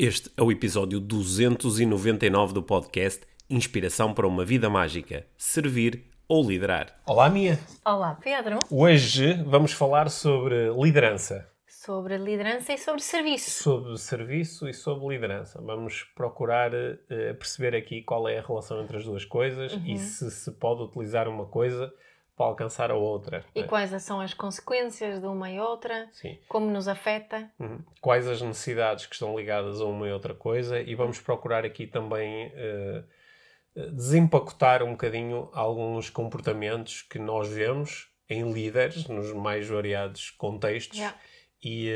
Este é o episódio 299 do podcast Inspiração para uma Vida Mágica: Servir ou Liderar. Olá, Mia! Olá, Pedro! Hoje vamos falar sobre liderança. Sobre liderança e sobre serviço. Sobre serviço e sobre liderança. Vamos procurar uh, perceber aqui qual é a relação entre as duas coisas uhum. e se se pode utilizar uma coisa para alcançar a outra. E é? quais são as consequências de uma e outra? Sim. Como nos afeta? Uhum. Quais as necessidades que estão ligadas a uma e outra coisa? E vamos procurar aqui também uh, desempacotar um bocadinho alguns comportamentos que nós vemos em líderes nos mais variados contextos. Yeah. E,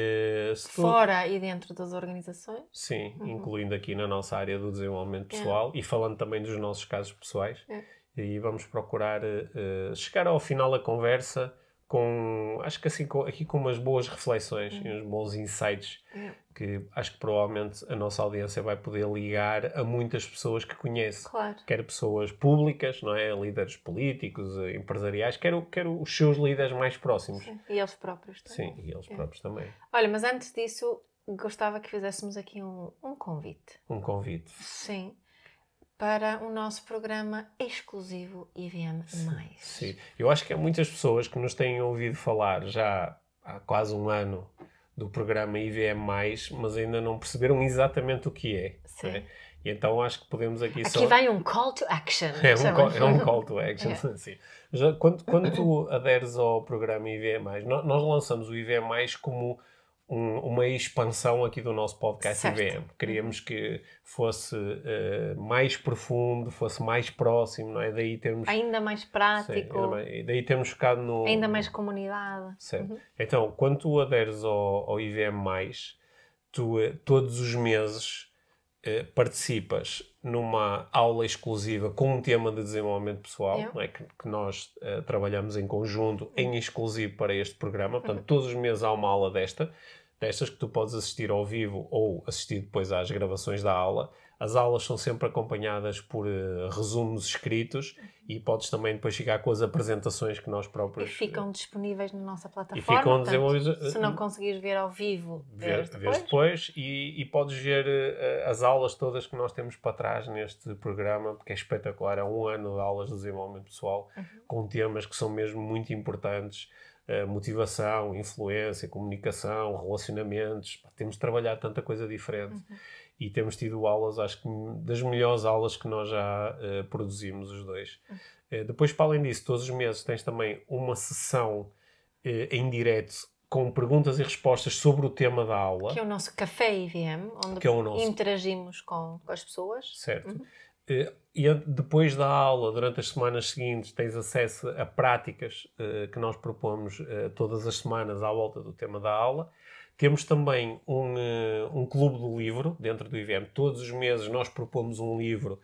uh, Fora e dentro das organizações? Sim, uhum. incluindo aqui na nossa área do desenvolvimento pessoal yeah. e falando também dos nossos casos pessoais. Yeah e vamos procurar uh, chegar ao final da conversa com, acho que assim, com, aqui com umas boas reflexões uhum. e uns bons insights uhum. que acho que provavelmente a nossa audiência vai poder ligar a muitas pessoas que conhece. Claro. Quer pessoas públicas, não é? Líderes políticos, eh, empresariais, quer, quer os seus líderes mais próximos. Sim. E eles próprios também. Sim, e eles é. próprios também. Olha, mas antes disso, gostava que fizéssemos aqui um, um convite. Um convite. Sim para o nosso programa exclusivo IVM+. Sim, eu acho que há muitas pessoas que nos têm ouvido falar já há quase um ano do programa IVM+, mas ainda não perceberam exatamente o que é. Sim. Né? E então acho que podemos aqui, aqui só... Aqui vai um call to action. É um, call, é um call to action, é. sim. Já, quando, quando tu aderes ao programa IVM+, nós, nós lançamos o IVM+, como um, uma expansão aqui do nosso podcast certo. IBM. Queríamos que fosse uh, mais profundo, fosse mais próximo, não é? Daí temos... Ainda mais prático. Sim, ainda mais, daí temos ficado no... Ainda mais comunidade. Certo. Uhum. Então, quando tu aderes ao, ao IVM+, tu uh, todos os meses uh, participas numa aula exclusiva com um tema de desenvolvimento pessoal, não é? que, que nós trabalhamos em conjunto, em uhum. exclusivo para este programa. Portanto, uhum. todos os meses há uma aula desta destas que tu podes assistir ao vivo ou assistir depois às gravações da aula. As aulas são sempre acompanhadas por uh, resumos escritos e podes também depois ficar com as apresentações que nós próprios... E ficam disponíveis na nossa plataforma. E ficam portanto, Se não conseguires ver ao vivo, vês depois. depois e, e, podes ver uh, as aulas todas que nós temos para trás neste programa, porque é espetacular. É um ano de aulas de desenvolvimento pessoal uhum. com temas que são mesmo muito importantes eh, motivação, influência, comunicação, relacionamentos. Pá, temos trabalhado tanta coisa diferente uhum. e temos tido aulas, acho que das melhores aulas que nós já uh, produzimos os dois. Uhum. Uh, depois, para além disso, todos os meses tens também uma sessão em direto com perguntas e respostas sobre o tema da aula. Que é o nosso café IVM, onde é nosso... interagimos com, com, as pessoas. Certo. Uhum. Eh, e depois da aula, durante as semanas seguintes, tens acesso a práticas uh, que nós propomos uh, todas as semanas à volta do tema da aula. Temos também um, uh, um clube do livro dentro do IVM. Todos os meses nós propomos um livro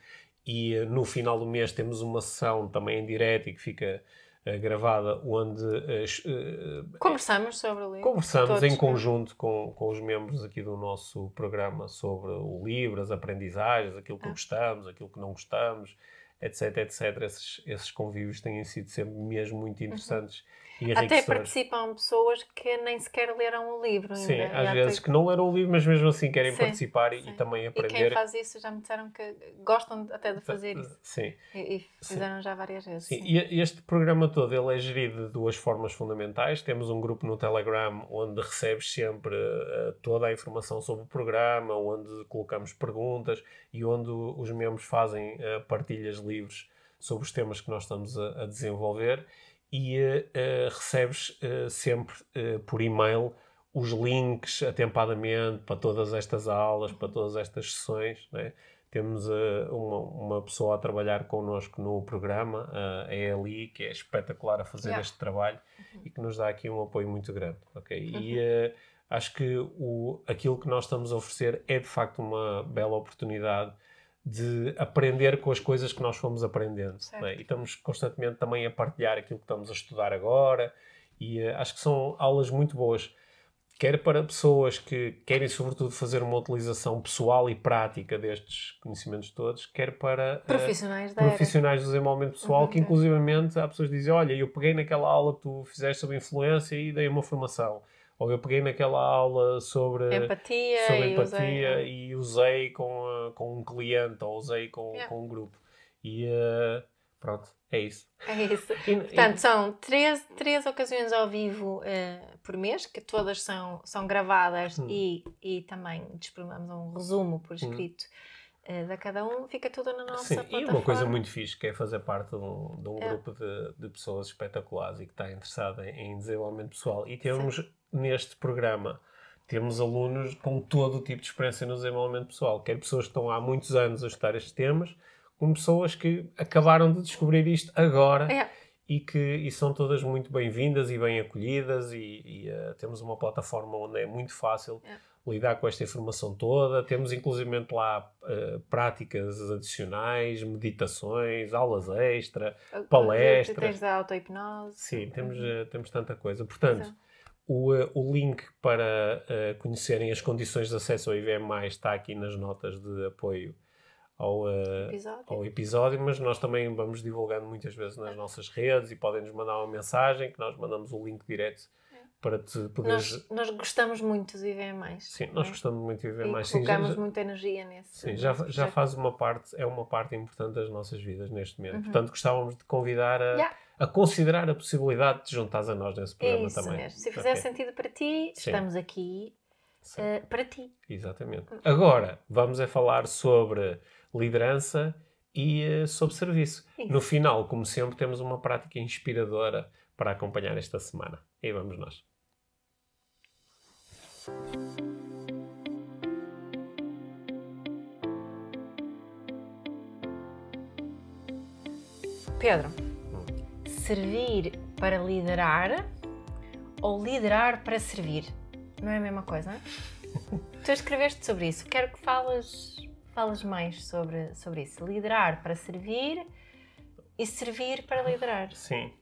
e no final do mês temos uma sessão também em direto e que fica gravada onde uh, conversamos sobre o livro. Conversamos Todos, em conjunto com, com os membros aqui do nosso programa sobre o livro, as aprendizagens, aquilo que ah. gostamos, aquilo que não gostamos, etc, etc. Esses, esses convívios têm sido sempre mesmo muito uhum. interessantes. Uhum até participam pessoas que nem sequer leram o livro. Sim, ainda. às vezes que não leram o livro, mas mesmo assim querem sim, participar sim. e, também aprender. E quem faz isso já me disseram que gostam até de fazer isso. Sim. E, e fizeram sim. já várias vezes. Sim. E este programa todo ele é gerido de duas formas fundamentais. Temos um grupo no Telegram onde recebes sempre uh, toda a informação sobre o programa, onde colocamos perguntas e onde os membros fazem uh, partilhas livres sobre os temas que nós estamos a, a desenvolver e uh, recebes uh, sempre uh, por e-mail os links atempadamente para todas estas aulas, para todas estas sessões. Né? Temos uma, uma, pessoa a trabalhar connosco no programa, a Eli, que é espetacular a fazer yeah. este trabalho uhum. e que nos dá aqui um apoio muito grande. Okay? Uhum. E acho que o, aquilo que nós estamos a oferecer é de facto uma bela oportunidade de aprender com as coisas que nós fomos aprendendo. É? E estamos constantemente também a partilhar aquilo que estamos a estudar agora. E uh, acho que são aulas muito boas, quer para pessoas que querem, sobretudo, fazer uma utilização pessoal e prática destes conhecimentos todos, quer para uh, profissionais, profissionais do desenvolvimento pessoal, uhum. que inclusivamente há pessoas que dizem: Olha, eu peguei naquela aula que tu fizeste sobre influência e dei uma formação Ou eu peguei naquela aula sobre empatia, sobre e, empatia usei, e usei com, uh, com um cliente ou usei com, yeah. com um grupo. E uh, pronto, é isso. É isso. E, Portanto, e... são três, três ocasiões ao vivo uh, por mês, que todas são, são gravadas hum. e, e também disponibilizamos um resumo por hum. escrito. Hum uh, da cada um, fica tudo na nossa Sim, plataforma. E uma coisa muito fixe que é fazer parte de um, de um é. grupo de, de, pessoas espetaculares e que está interessada em, em desenvolvimento pessoal. E temos Sim. neste programa temos alunos com todo o tipo de experiência no desenvolvimento pessoal, quer pessoas que estão há muitos anos a estudar estes temas, como pessoas que acabaram de descobrir isto agora é. e que e são todas muito bem-vindas e bem acolhidas e, e uh, temos uma plataforma onde é muito fácil é lidar com esta informação toda. Temos inclusive lá uh, práticas adicionais, meditações, aulas extra, palestras. Tens a auto-hipnose. Sim, temos, uh, temos tanta coisa. Portanto, o, uh, o link para conhecerem as condições de acesso ao IVM está aqui nas notas de apoio ao, episódio. ao episódio, mas nós também vamos divulgando muitas vezes nas nossas redes e podem nos mandar uma mensagem que nós mandamos o link direto para te poderes... Nós, nós gostamos muito de viver mais. Sim, nós é? gostamos muito de viver e mais. colocamos Sim, muita energia nesse. Sim, já, já faz uma parte, é uma parte importante das nossas vidas neste momento. Uhum. Portanto, gostávamos de convidar a, yeah. a considerar a possibilidade de juntares a nós nesse programa Isso também. Mesmo. Se fizer okay. sentido para ti, Sim. estamos aqui uh, para ti. Exatamente. Agora, vamos a falar sobre liderança e uh, sobre serviço. Isso. No final, como sempre, temos uma prática inspiradora para acompanhar esta semana. E vamos nós. Pedro, servir para liderar ou liderar para servir? Não é a mesma coisa, não é? tu escreveste sobre isso. Quero que fales, fales mais sobre, sobre isso. Liderar para servir e servir para liderar. Sim.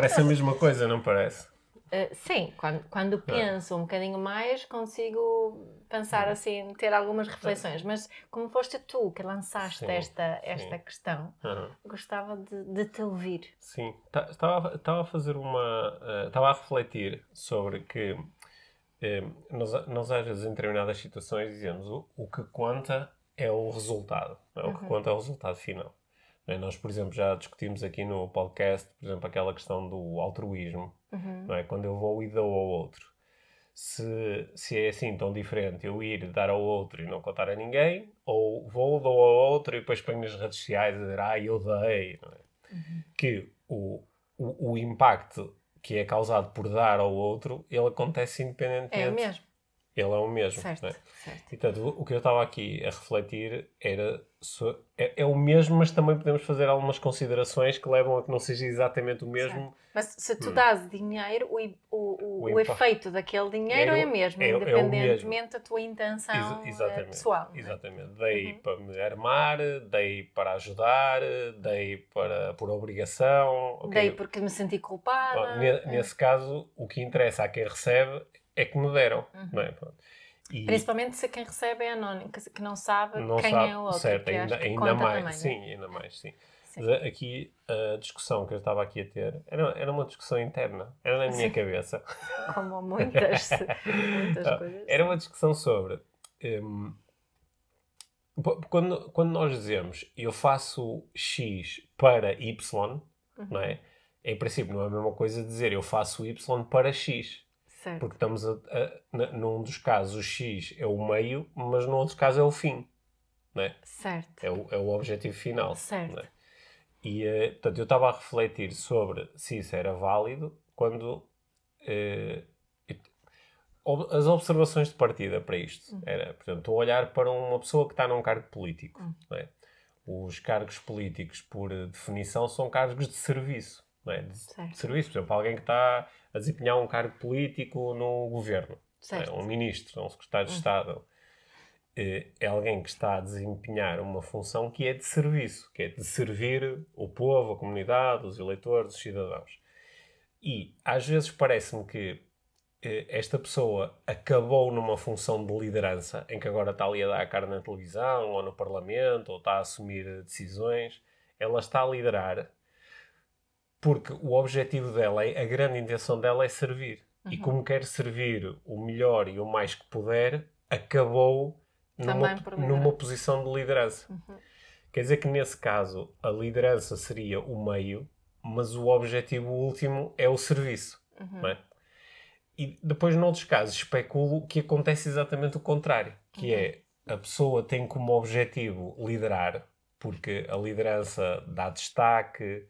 Parece a mesma coisa, não parece? Uh, sim, quando, quando ah. penso um bocadinho mais, consigo pensar assim, ter algumas reflexões. Mas como foste tu que lançaste sim, esta, esta sim. questão, uhum. gostava de, de, te ouvir. Sim, estava, a fazer uma. Uh, estava a refletir sobre que uh, nós, nós, às vezes, em determinadas situações, dizemos o, o que conta é o resultado, é? o que uhum. conta é o resultado final. É? Nós, por exemplo, já discutimos aqui no podcast, por exemplo, aquela questão do altruísmo, uhum. não é? Quando eu vou e dou ao outro. Se, se é assim tão diferente eu ir dar ao outro e não contar a ninguém, ou vou, dou ao outro e depois ponho nas redes sociais a dizer, ah, eu dei, não é? Uhum. Que o, o, o impacto que é causado por dar ao outro, ele acontece independentemente. É mesmo. Ele é o mesmo. Certo, é? certo. E, portanto, o que eu estava aqui a refletir era. É, é, o mesmo, mas também podemos fazer algumas considerações que levam a que não seja exatamente o mesmo. Certo. Mas se tu hum. dás dinheiro, o, o, o, o efeito daquele dinheiro é, é o mesmo, é, independentemente da tua intenção Ex eh, pessoal. É? Exatamente. Dei uhum. para me armar, dei para ajudar, dei para, por obrigação. Okay. Dei porque me senti culpada. Bom, nesse caso, o que interessa a quem recebe é que me deram. Uhum. Não é? E... Principalmente se quem recebe é anónimo, que não sabe não quem sabe, é o outro. Certo, ainda, ainda mais, também, sim, né? ainda mais, sim. sim. Aqui a discussão que eu estava aqui a ter era, era uma discussão interna, era na minha sim. cabeça. Como muitas, muitas coisas. Era uma discussão sobre. Um, quando, quando nós dizemos eu faço X para Y, uhum. não é? Em princípio, não é a mesma coisa dizer eu faço Y para X. Certo. Porque estamos a, a, num dos casos o X é o meio, mas no outro caso é o fim. Não é? Certo. É o, é o objetivo final. Certo. É? E, uh, portanto, eu estava a refletir sobre se isso era válido quando. Uh, as observações de partida para isto uhum. era, portanto, estou a olhar para uma pessoa que está num cargo político. Uhum. Não é? Os cargos políticos, por definição, são cargos de serviço. É? de, de serviço, por exemplo, alguém que está a desempenhar um cargo político no governo. É? Um ministro, um secretário de hum. Estado. É, é alguém que está a desempenhar uma função que é de serviço, que é de servir o povo, a comunidade, os eleitores, os cidadãos. E às vezes parece-me que eh, esta pessoa acabou numa função de liderança, em que agora está ali a dar a cara na televisão, ou no parlamento, ou está a assumir decisões. Ela está a liderar porque o objetivo dela, a grande intenção dela é servir. e como quer servir o melhor e o mais que puder, acabou numa, numa posição de liderança. Uhum. Quer dizer que nesse caso a liderança seria o meio, mas o objetivo último é o serviço. Uhum. É? E depois, noutros casos, especulo que acontece exatamente o contrário, que uhum. é a pessoa tem como objetivo liderar, porque a liderança dá destaque,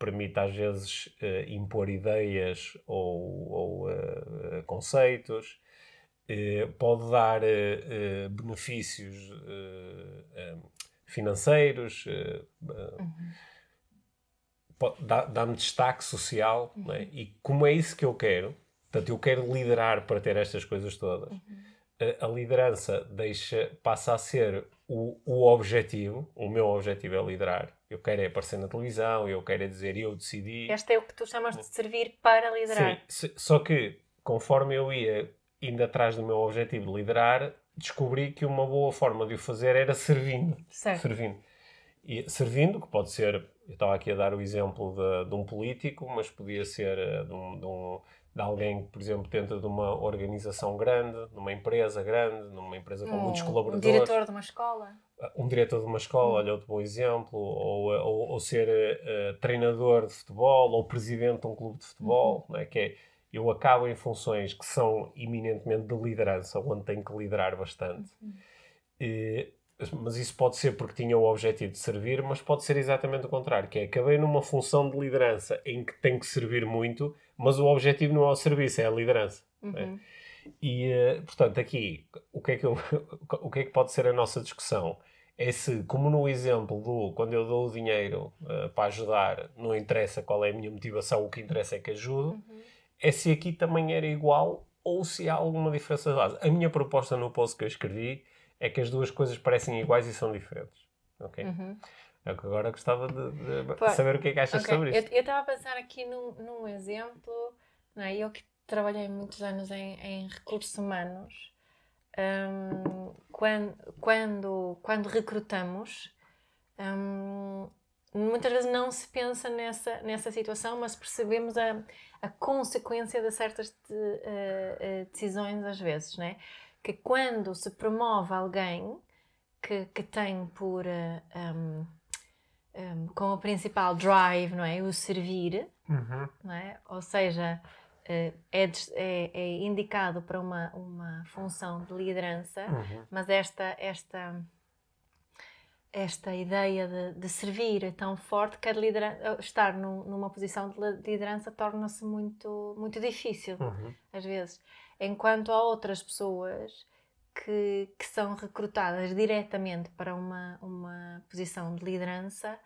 permite às vezes uh, impor ideias ou, ou uh, conceitos, uh, pode dar benefícios financeiros, uhum. dá-me destaque social, uhum. é? e como é isso que eu quero, portanto, eu quero liderar para ter estas coisas todas. Uhum. A, a, liderança deixa, passa a ser o, o objetivo, o meu objetivo é liderar. Eu quero é aparecer na televisão, eu quero é dizer eu decidi. Este é o que tu chamas de servir para liderar. Sim, só que conforme eu ia indo atrás do meu objetivo de liderar, descobri que uma boa forma de o fazer era servindo. Certo. Servindo. E, servindo, que pode ser, eu estava aqui a dar o exemplo de, de um político, mas podia ser eh, de, um, de, um, de, alguém que, por exemplo, dentro de uma organização grande, numa empresa grande, numa empresa com um, muitos colaboradores. Um diretor de uma escola. Um diretor de uma escola, olha outro bom exemplo, ou, eh, ou, ou ser uh, treinador de futebol, ou presidente de um clube de futebol, uhum. é? que é eu acabo em funções que são eminentemente de liderança, onde tenho que liderar bastante. Uhum. E, mas isso pode ser porque tinha o objetivo de servir, mas pode ser exatamente o contrário, que é acabei numa função de liderança em que tenho que servir muito, mas o objetivo não é o serviço, é a liderança. É? Uhum. É? E, eh, portanto, aqui, o que, é que eu, o que é que pode ser a nossa discussão? É se, como no exemplo do quando eu dou o dinheiro uh, para ajudar, não interessa qual é a minha motivação, o que interessa é que ajudo. Uhum é se aqui também era igual ou se há alguma diferença de base. A minha proposta no post que eu escrevi é que as duas coisas parecem iguais e são diferentes. Ok? Uhum. É que agora gostava de, de saber o que é que achas okay. sobre isso. Eu estava a pensar aqui num, num exemplo, não é? eu que trabalhei muitos anos em, em recursos humanos, um, quando, quando, quando recrutamos, um, muitas vezes não se pensa nessa, nessa situação, mas percebemos a, a consequência de certas de, uh, uh, decisões às vezes, né? Que quando se promove alguém que, que tem por uh, um, um, como principal drive, não é, o servir, uhum. não é? Ou seja, é, é, é, indicado para uma, uma função de liderança, uhum. mas esta esta esta ideia de, de, servir é tão forte que estar num, numa posição de liderança torna-se muito, muito difícil, uhum. às vezes. Enquanto há outras pessoas que, que são recrutadas diretamente para uma, uma posição de liderança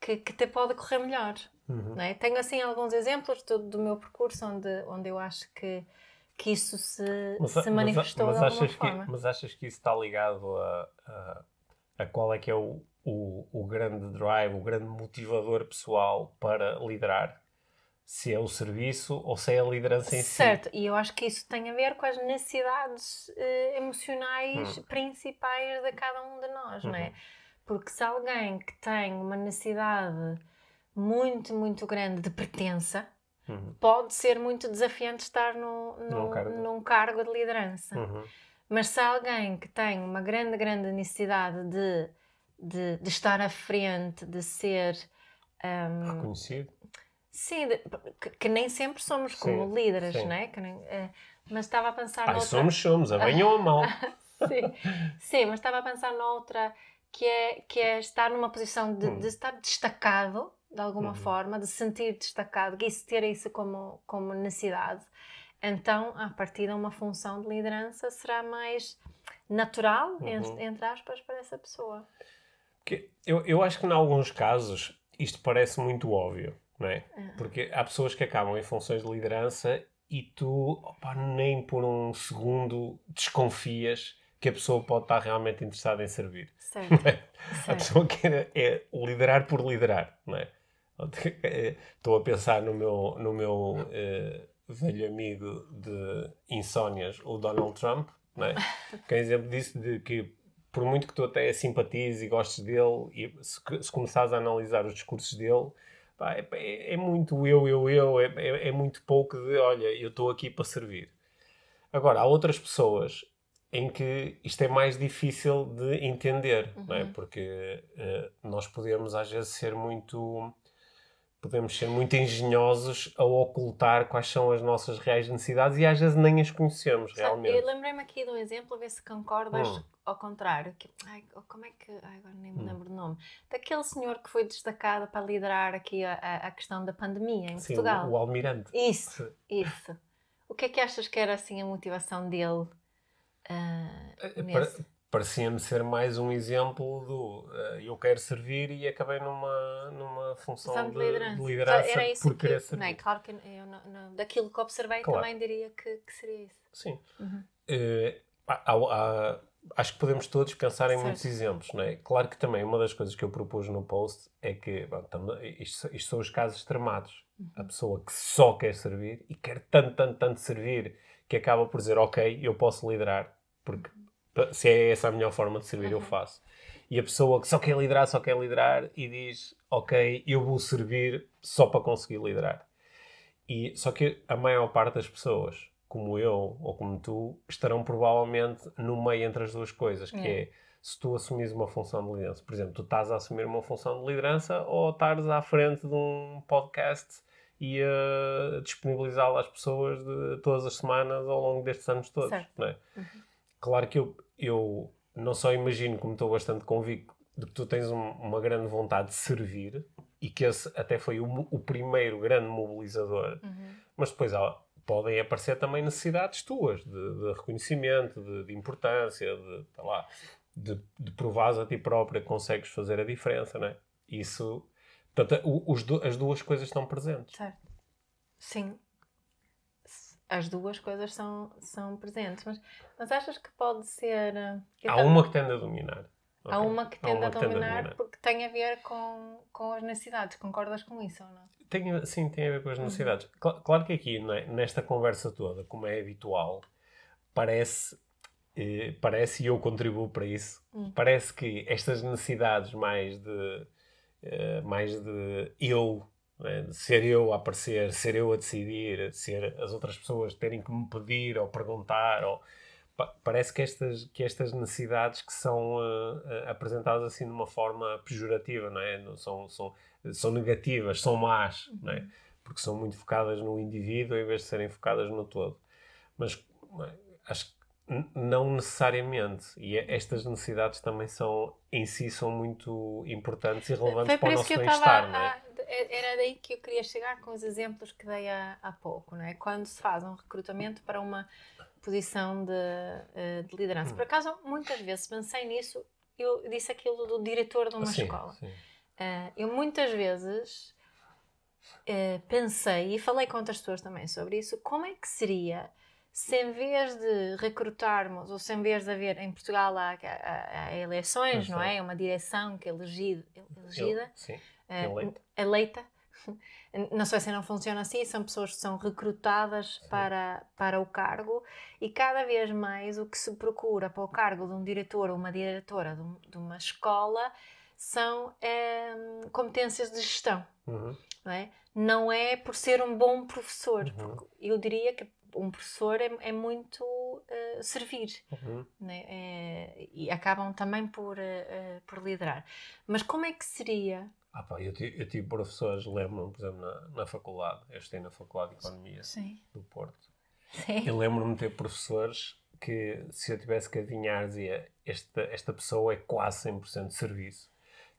que, que te pode correr melhor. Uhum. Não é? Tenho assim alguns exemplos do, do, meu percurso onde, onde eu acho que, que isso se, mas, se manifestou mas, mas de alguma forma. Que, mas achas que isso está ligado a, a a qual é que é o, o, o grande drive, o grande motivador pessoal para liderar se é o serviço ou se é a liderança em certo. si. Certo, e eu acho que isso tem a ver com as necessidades uh, emocionais hum. principais de cada um de nós, não é? Uhum. Porque se alguém que tem uma necessidade muito, muito grande de pertença, uhum. pode ser muito desafiante estar no, no, num, cargo. num cargo de liderança. Uhum. Mas se alguém que tem uma grande, grande necessidade de, de, de estar à frente, de ser. Um, Reconhecido? Sim, de, que, que, nem sempre somos como sim, líderes, sim. não é? Nem, uh, mas estava a pensar. Ah, noutra... somos, somos, a bem ou a mal. sim, sim, mas estava a pensar noutra que é, que é estar numa posição de, hum. de estar destacado de alguma uhum. forma, de sentir destacado, que isso ter isso como, como necessidade então, a partir de uma função de liderança será mais natural, uhum. entre, entre, aspas, para essa pessoa. Eu, eu acho que, em alguns casos, isto parece muito óbvio, não é? Uhum. Porque há pessoas que acabam em funções de liderança e tu, opa, nem por um segundo desconfias que a pessoa pode estar realmente interessada em servir. Certo. É? certo. A pessoa quer é liderar por liderar, não é? Estou a pensar no meu, no meu uh, velho amigo de insónias, o Donald Trump, não é? que é exemplo disso de que por muito que tu até simpatizes e gostes dele, e se, se começares a analisar os discursos dele, pá, é, é, é muito eu, eu, eu, é, é, é muito pouco de olha, eu estou aqui para servir. Agora, há outras pessoas em que isto é mais difícil de entender, uhum. não é? Uhum. Porque uh, nós podemos às vezes ser muito podemos ser muito engenhosos a ocultar quais são as nossas reais necessidades e às vezes nem as conhecemos realmente. Eu lembrei-me aqui de um exemplo, a ver se concordas hum. ao contrário. Que, ai, como é que. Ai, agora nem me hum. lembro hum. do nome. Daquele senhor que foi destacado para liderar aqui a, a questão da pandemia em Sim, Portugal. O, o Almirante. Isso, isso. O que é que achas que era assim a motivação dele? Uh, parecia-me ser mais um exemplo do uh, eu quero servir e acabei numa, numa função de, de liderança, de liderança Era isso por que, querer servir. Não é? Claro que eu não, não, daquilo que observei claro. também diria que, que, seria isso. Sim. Uhum. Uh, há, há, acho que podemos todos pensar em certo. muitos exemplos, não é? Claro que também uma das coisas que eu propus no post é que bom, isto, isto, são os casos extremados. Uhum. A pessoa que só quer servir e quer tanto, tanto, tanto servir que acaba por dizer ok, eu posso liderar porque se é essa a melhor forma de servir, uhum. eu faço. E a pessoa que só quer liderar, só quer liderar e diz, ok, eu vou servir só para conseguir liderar. E, só que a maior parte das pessoas, como eu ou como tu, estarão provavelmente no meio entre as duas coisas, que é, é se tu assumires uma função de liderança. Por exemplo, tu estás a assumir uma função de liderança ou estás à frente de um podcast e a disponibilizá-lo às pessoas de, todas as semanas ao longo destes anos todos. Certo. Não é? Uhum. Claro que eu, eu não só imagino, como estou bastante convicto, de que tu tens um, uma grande vontade de servir e que esse até foi o, o primeiro grande mobilizador, uhum. mas depois há, podem aparecer também necessidades tuas de, de reconhecimento, de, de, importância, de, tá lá, de, de provares a ti própria que consegues fazer a diferença, não é? Isso, portanto, os, as duas coisas estão presentes. Certo. Sim, as duas coisas são, são presentes. Mas, mas achas que pode ser. Eh, Há uma que tende a dominar. Há okay. uma que tende, Há uma a, dominar tende a dominar porque tem a ver com, com as necessidades. Concordas com isso ou não? Tem, sim, tem a ver com as uhum. necessidades. Uhum. Claro, claro, que aqui, é? nesta conversa toda, como é habitual, parece. Eh, parece, e eu contribuo para isso, uhum. parece que estas necessidades mais de, eh, mais de eu? Ser eu a aparecer, ser eu a decidir, ser as outras pessoas terem que me pedir ou perguntar. Ou... Parece que estas, que estas necessidades que são uh, apresentadas assim de uma forma pejorativa, não é? São, são, são negativas, são más, não é? Porque são muito focadas no indivíduo em vez de serem focadas no todo. Mas acho que não necessariamente. E é, estas necessidades também são, em si, são muito importantes e relevantes para o nosso bem-estar, não é? É, era daí que eu queria chegar com os exemplos que dei há, há pouco, não é? Quando se faz um recrutamento para uma posição de, eh, de liderança. Hum. Por acaso, muitas vezes pensei nisso, eu disse aquilo do diretor de uma sim, escola. Sim. Uh, eu muitas vezes uh, pensei, e falei com outras pessoas também sobre isso, como é que seria se em vez de recrutarmos, ou se em vez de haver, em Portugal há, há, há eleições, não é? Uma direção que é elegida, elegida sim eleita. eleita. Na Suécia não funciona assim, são pessoas que são recrutadas para, para o cargo e cada vez mais o que se procura para o cargo de um diretor ou uma diretora de, um, de uma escola são é, competências de gestão. Uhum. Não, é? não é por ser um bom professor. Uhum. Eu diria que um professor é, é muito uh, servir uhum. né? é, e acabam também por, uh, por liderar. Mas como é que seria ah, pá, eu, tive, eu tive professores, lembro-me, por exemplo, na, na faculdade, eu estudei na Faculdade de Economia Sim. do Porto. Sim. Eu lembro-me de ter professores que, se eu tivesse que adivinhar, dizia: esta, esta pessoa é quase 100% de serviço.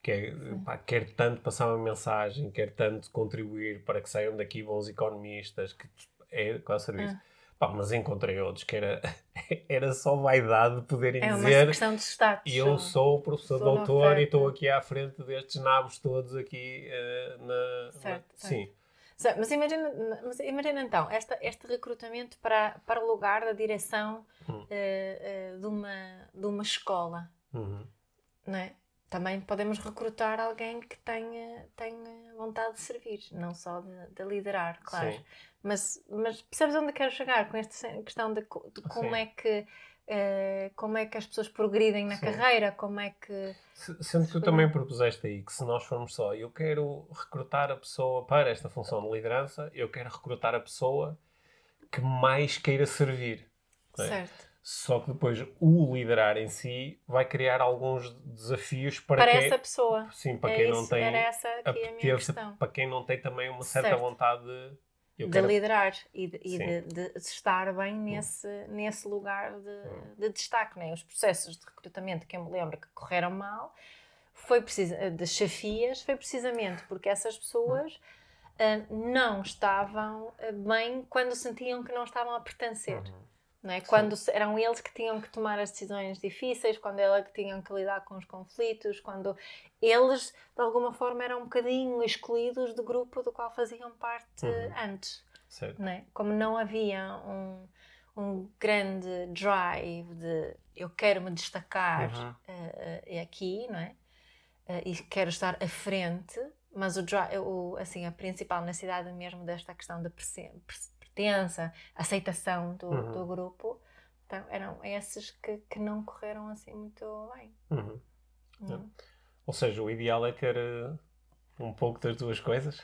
Quer, pá, quer tanto passar uma mensagem, quer tanto contribuir para que saiam daqui bons economistas, que é quase serviço. Ah. Pá, mas encontrei outros que era, era só vaidade de poderem é dizer. É uma questão de status. Eu sou o professor sou doutor e estou aqui à frente destes nabos todos aqui uh, na. Certo, na... Sim. Certo. Mas imagina, mas imagina então este, este recrutamento para, para o lugar da direção hum. uh, uh, de, uma, de uma escola. Uhum. Não é? Também podemos recrutar alguém que tenha, tenha vontade de servir, não só de, de liderar, claro. Sim. Mas, mas percebes onde quero chegar com esta questão de, de como Sim. é que Uh, como é que as pessoas progridem na Sim. carreira, como é que... Sendo que tu também propuseste aí que se nós formos só, eu quero recrutar a pessoa para esta função de liderança, eu quero recrutar a pessoa que mais queira servir. É? Só que depois o liderar em si vai criar alguns desafios para, para quem, essa pessoa. Sim, para é quem isso, não tem para quem não tem também uma certa certo. vontade de, de liderar e, de, e de, de, estar bem hum. nesse, hum. nesse lugar de, hum. de destaque. Né? Os processos de recrutamento que eu me lembro que correram mal foi precisa, de chefias foi precisamente porque essas pessoas uh, não estavam ah, bem quando sentiam que não estavam a pertencer. Uhum. É? Quando eram eles que tinham que tomar as decisões difíceis, quando eles que tinham que lidar com os conflitos, quando eles de alguma forma eram um bocadinho excluídos do grupo do qual faziam parte uhum. antes. Certo. Não é? Como não havia um, um grande drive de eu quero me destacar uhum. uh, aqui, não é? Uh, e quero estar à frente, mas o, o, assim, a principal necessidade mesmo desta questão da pertença, aceitação do, uhum. do grupo. Então, eram esses que, que não correram assim muito bem. Uhum. Uhum. Ou seja, o ideal é ter uh, um pouco das duas coisas.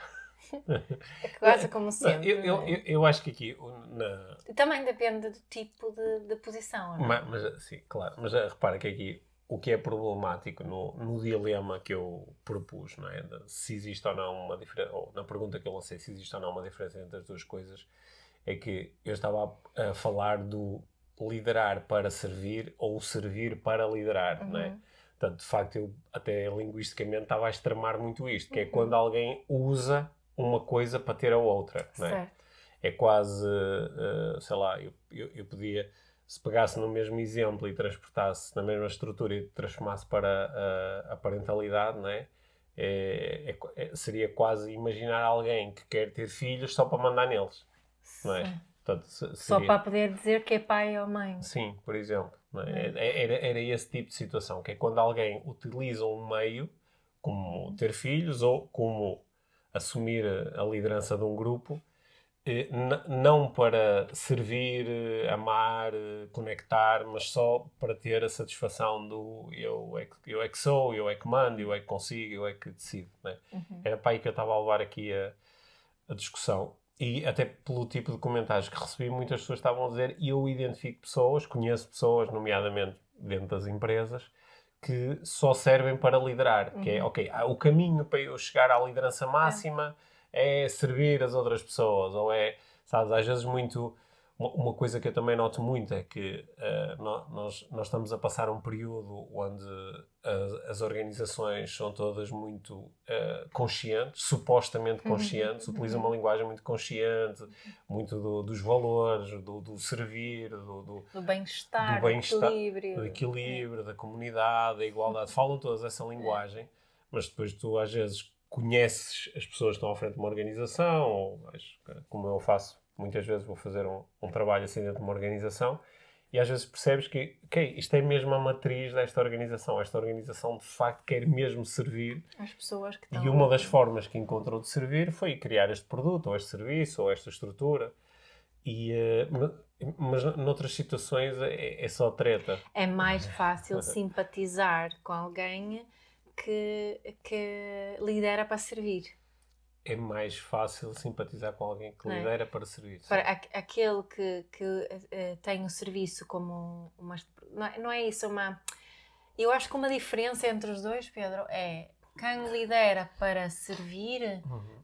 é quase como sempre. Eu, eu, é? eu, eu, acho que aqui. Na... Também depende do tipo de, de posição. Não? É? Mas, mas, sim, claro. Mas uh, repara que aqui o que é problemático no, no dilema que eu propus, não é? Se existe ou não uma diferença, ou na pergunta que eu lancei, se existe ou não uma diferença entre as duas coisas, é que eu estava a, a falar do liderar para servir ou servir para liderar, uhum. não é? Portanto, de facto, eu até linguisticamente estava a extremar muito isto, que é uhum. quando alguém usa uma coisa para ter a outra, não é? Certo. É quase, uh, sei lá, eu, eu, eu podia se pegasse no mesmo exemplo e transportasse na mesma estrutura e transformasse para a, a parentalidade, não é? É, é? é, seria quase imaginar alguém que quer ter filhos só para mandar neles, não é? Portanto, seria... Só para poder dizer que é pai ou mãe. Sim, por exemplo. É? é? Era, era esse tipo de situação, que é quando alguém utiliza um meio, como ter filhos ou como assumir a liderança de um grupo, eh, não para servir, eh, amar, eh, conectar, mas só para ter a satisfação do eu é que, eu é que sou, eu é que mando, eu é que consigo, eu é que decido. Né? Uhum. Era para aí que eu estava a levar aqui a, a, discussão. E até pelo tipo de comentários que recebi, muitas pessoas estavam a dizer e eu identifico pessoas, conheço pessoas, nomeadamente dentro das empresas, que só servem para liderar. Uhum. Que é, uhum. ok, o caminho para eu chegar à liderança máxima... É é servir as outras pessoas, ou é, sabes, às vezes muito. Uma coisa que eu também noto muito é que uh, nós, nós estamos a passar um período onde as, as organizações são todas muito uh, conscientes, supostamente uhum. conscientes, uhum. utilizam uma linguagem muito consciente, muito do, dos valores, do, do servir, do, do, do bem-estar, do, bem equilíbrio, do equilíbrio, da comunidade, da igualdade. Falam todas essa linguagem, mas depois tu às vezes conheces as pessoas que estão à frente de uma organização, ou como eu faço, muitas vezes vou fazer um, um trabalho assim dentro de uma organização, e às vezes percebes que, ok, isto é mesmo a matriz desta organização. Esta organização de facto quer mesmo servir. As pessoas que estão. E uma das formas que encontrou de servir foi criar este produto, ou este serviço, ou esta estrutura. E, uh, mas noutras situações é, é só treta. É mais fácil simpatizar com alguém que, que lidera para servir. É mais fácil simpatizar com alguém que é? lidera para servir. Para aquele que, que uh, tem o serviço como uma. Não é, não é isso, uma. Eu acho que uma diferença entre os dois, Pedro, é quem lidera para servir uhum.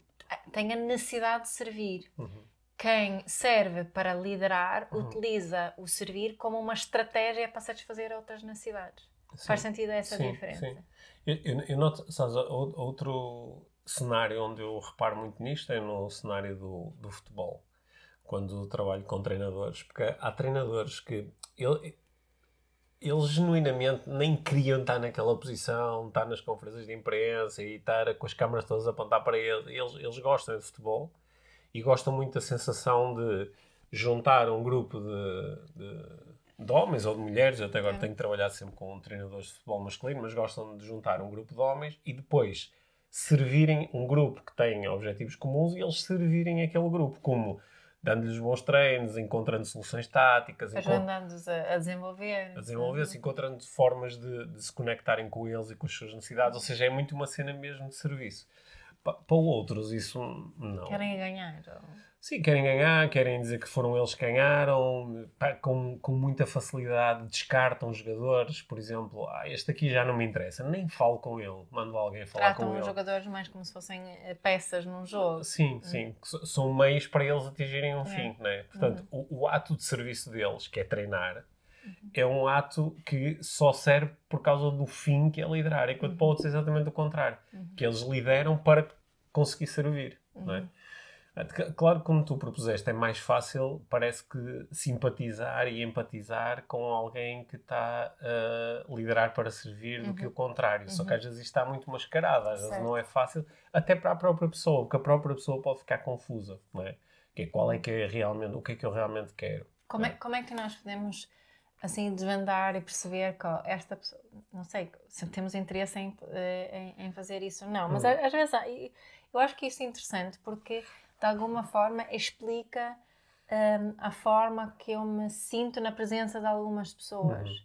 tem a necessidade de servir. Uhum. Quem serve para liderar uhum. utiliza o servir como uma estratégia para satisfazer outras necessidades. Sim. Faz sentido essa sim, diferença? Sim. Eu, eu, eu noto, sabes, outro cenário onde eu reparo muito nisto é no cenário do, do futebol, quando trabalho com treinadores, porque há treinadores que ele, eles genuinamente nem queriam estar naquela posição, estar nas conferências de imprensa e estar com as câmaras todas a apontar para eles. Eles, eles gostam de futebol e gostam muito da sensação de juntar um grupo de, de de homens ou de mulheres, eu até agora é. tenho trabalhado sempre com treinadores de futebol masculino, mas gostam de juntar um grupo de homens e depois servirem um grupo que tem objetivos comuns e eles servirem aquele grupo, como dando-lhes bons treinos, encontrando soluções táticas, ajudando-os a, a, desenvolver. A desenvolver-se, encontrando formas de, de, se conectarem com eles e com as suas necessidades. Ou seja, é muito uma cena mesmo de serviço. Para, para outros, isso não. Querem ganhar. Sim, querem ganhar, querem dizer que foram eles que ganharam, com, com muita facilidade descartam jogadores, por exemplo, ah, este aqui já não me interessa, nem falo com ele, mando alguém falar Tratam com ele. Tratam os jogadores mais como se fossem eh, peças num jogo. Sim, hum. sim, são meios para eles atingirem um é. fim, né? Portanto, uhum. o, o, ato de serviço deles, que é treinar, uhum. é um ato que só serve por causa do fim que é liderar, enquanto uhum. para outros é exatamente o contrário, uhum. que eles lideram para conseguir servir, não é? Claro, como tu propuseste, é mais fácil, parece que, simpatizar e empatizar com alguém que está a liderar para servir uhum. do que o uhum. contrário. Uhum. Só que uhum. às vezes está muito mascarado, às vezes não é fácil, até para a própria pessoa, porque a própria pessoa pode ficar confusa, não é? Que é qual é que é realmente, o que é que eu realmente quero. Como é, como é que nós podemos assim desvendar e perceber que esta pessoa, não sei se temos interesse em, eh, em, em fazer isso ou não, mas uhum. às vezes eu acho que isso é interessante porque de alguma forma explica um, a forma que eu me sinto na presença de algumas pessoas. Uhum.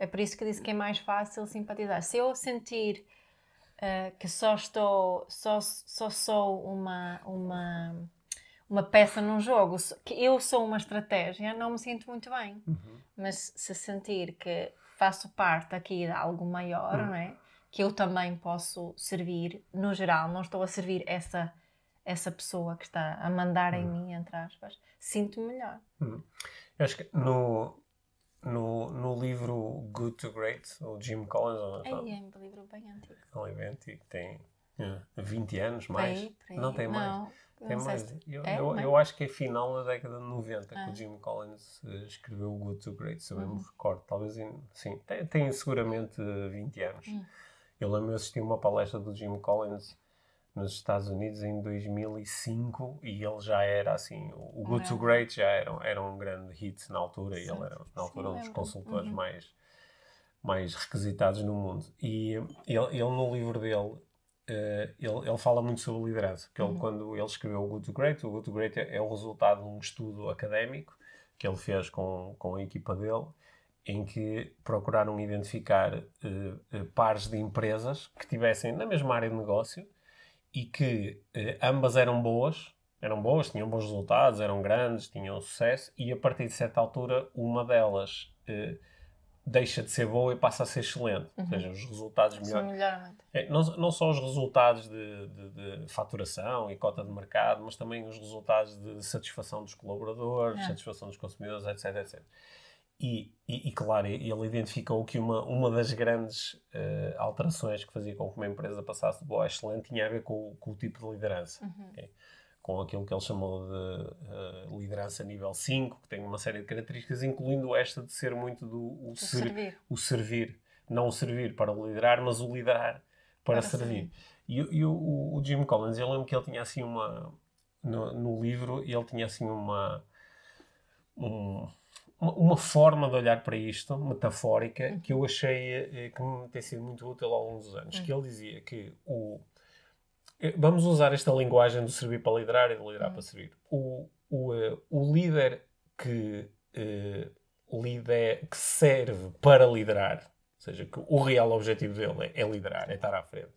É por isso que disse que é mais fácil simpatizar. Se eu sentir uh, que só estou, só, só sou uma, uma, uma peça num jogo, que eu sou uma estratégia, não me sinto muito bem. Uhum. Mas se sentir que faço parte aqui de algo maior, uhum. não é? Que eu também posso servir, no geral, não estou a servir essa essa pessoa que está a mandar em hum. mim, entre aspas, sinto-me melhor. Hum. Eu acho que no, no, no livro Good to Great, o Jim Collins. É, é um livro bem antigo. É um livro bem antigo, tem uh, 20 anos mais. Aí, aí. Não tem mais. Não, tem mais. Se... Eu, é, eu, eu, acho que é final da década de 90 ah. que o Jim Collins uh, escreveu o Good to Great, se eu uhum. me recordo. Talvez, sim, tem, tem seguramente 20 anos. Uhum. Eu lembro de assistir uma palestra do Jim Collins nos Estados Unidos em 2005 e ele já era assim, o Good to Great já era, era um grande hit na altura Sim. e ele era na altura Sim, um dos consultores uhum. mais, mais requisitados no mundo. E ele, ele no livro dele, Uh, ele, ele fala muito sobre liderança, porque uhum. ele, quando ele escreveu o Good to Great, o Good to Great é, é, o resultado de um estudo académico que ele fez com, com a equipa dele, em que procuraram identificar uh, uh, pares de empresas que tivessem na mesma área de negócio e que eh, ambas eram boas, eram boas, tinham bons resultados, eram grandes, tinham sucesso, e a partir de certa altura uma delas eh, deixa de ser boa e passa a ser excelente. Uhum. Ou seja, os resultados melhoram. É, não, não só os resultados de, de, de, faturação e cota de mercado, mas também os resultados de satisfação dos colaboradores, é. satisfação dos consumidores, etc, etc. E, e, e, claro, ele identificou que uma, uma das grandes uh, alterações que fazia com que uma empresa passasse de boa a excelente tinha a ver com, com o tipo de liderança. Uhum. Okay? Com aquilo que ele chamou de uh, liderança nível 5, que tem uma série de características, incluindo esta de ser muito do o, ser, servir. o servir. Não o servir para liderar, mas o liderar para, para servir. servir. E, e o, o, Jim Collins, eu lembro que ele tinha assim uma. No, no livro, ele tinha assim uma. Um, uma, forma de olhar para isto, metafórica, que eu achei eh, que me tem sido muito útil ao longo dos anos. Que ele dizia que o. Eh, vamos usar esta linguagem do servir para liderar e de liderar para servir. O, o, eh, o líder que, uh, lider, que serve para liderar, ou seja, que o real objetivo dele é, é liderar, é estar à frente.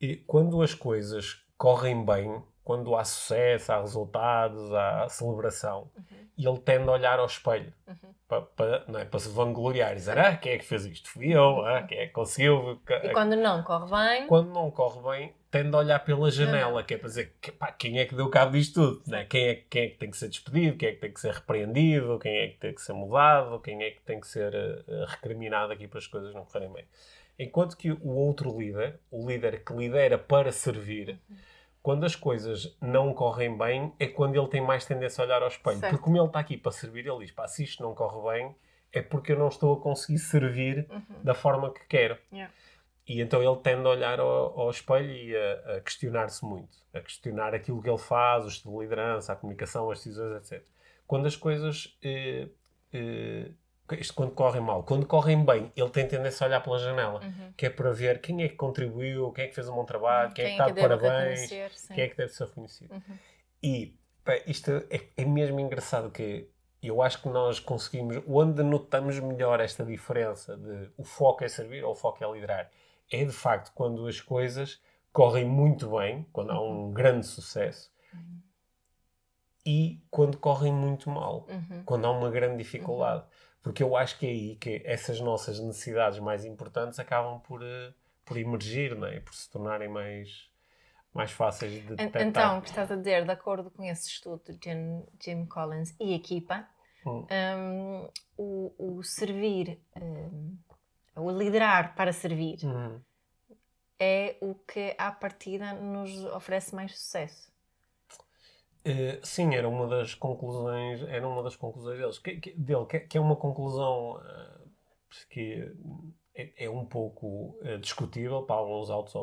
E quando as coisas correm bem, quando há sucesso, há resultados, há celebração, uhum. ele tende a olhar ao espelho uhum. para, para, não é, para se vangloriar e dizer: Ah, quem é que fez isto? Fui eu, ah, quem é que conseguiu? E quando não corre bem? Quando não corre bem, tende a olhar pela janela, que é para dizer que, pá, quem é que deu cabo disto tudo? Não é? Quem, é, quem é que tem que ser despedido? Quem é que tem que ser repreendido? Quem é que tem que ser mudado? Quem é que tem que ser uh, recriminado aqui para as coisas não correrem bem? Enquanto que o outro líder, o líder que lidera para servir. Uhum quando as coisas não correm bem, é quando ele tem mais tendência a olhar ao espelho. Certo. Porque como ele está aqui para servir, ele diz: pá, se isto não corre bem, é porque eu não estou a conseguir servir uhum. da forma que quero. Yeah. E então ele tende a olhar ao, ao espelho e a, a questionar-se muito. A questionar aquilo que ele faz, o estilo de liderança, a comunicação, as decisões, etc. Quando as coisas eh, eh, isto quando correm mal. Quando correm bem, ele tem tendência a olhar pela janela, uhum. que é para ver quem é que contribuiu, quem é que fez um bom trabalho, quem, quem é que está de parabéns, quem é que deve ser reconhecido. Uhum. E isto é, é mesmo engraçado que eu acho que nós conseguimos, onde notamos melhor esta diferença de o foco é servir ou o foco é liderar, é de facto quando as coisas correm muito bem, quando há um grande sucesso, uhum. e quando correm muito mal, uhum. quando há uma grande dificuldade. Porque eu acho que é aí que essas nossas necessidades mais importantes acabam por, uh, por emergir, não é? por se tornarem mais, mais fáceis de detectar. Então, o que estás a dizer, de acordo com esse estudo de Jim, Jim Collins e equipa, hum. um, o, o, servir, um, o liderar para servir, hum. é o que à partida nos oferece mais sucesso. Uh, sim, era uma das conclusões, era uma das conclusões deles, que, que, dele, que, que, é uma conclusão uh, que é, é, um pouco uh, discutível para alguns autos,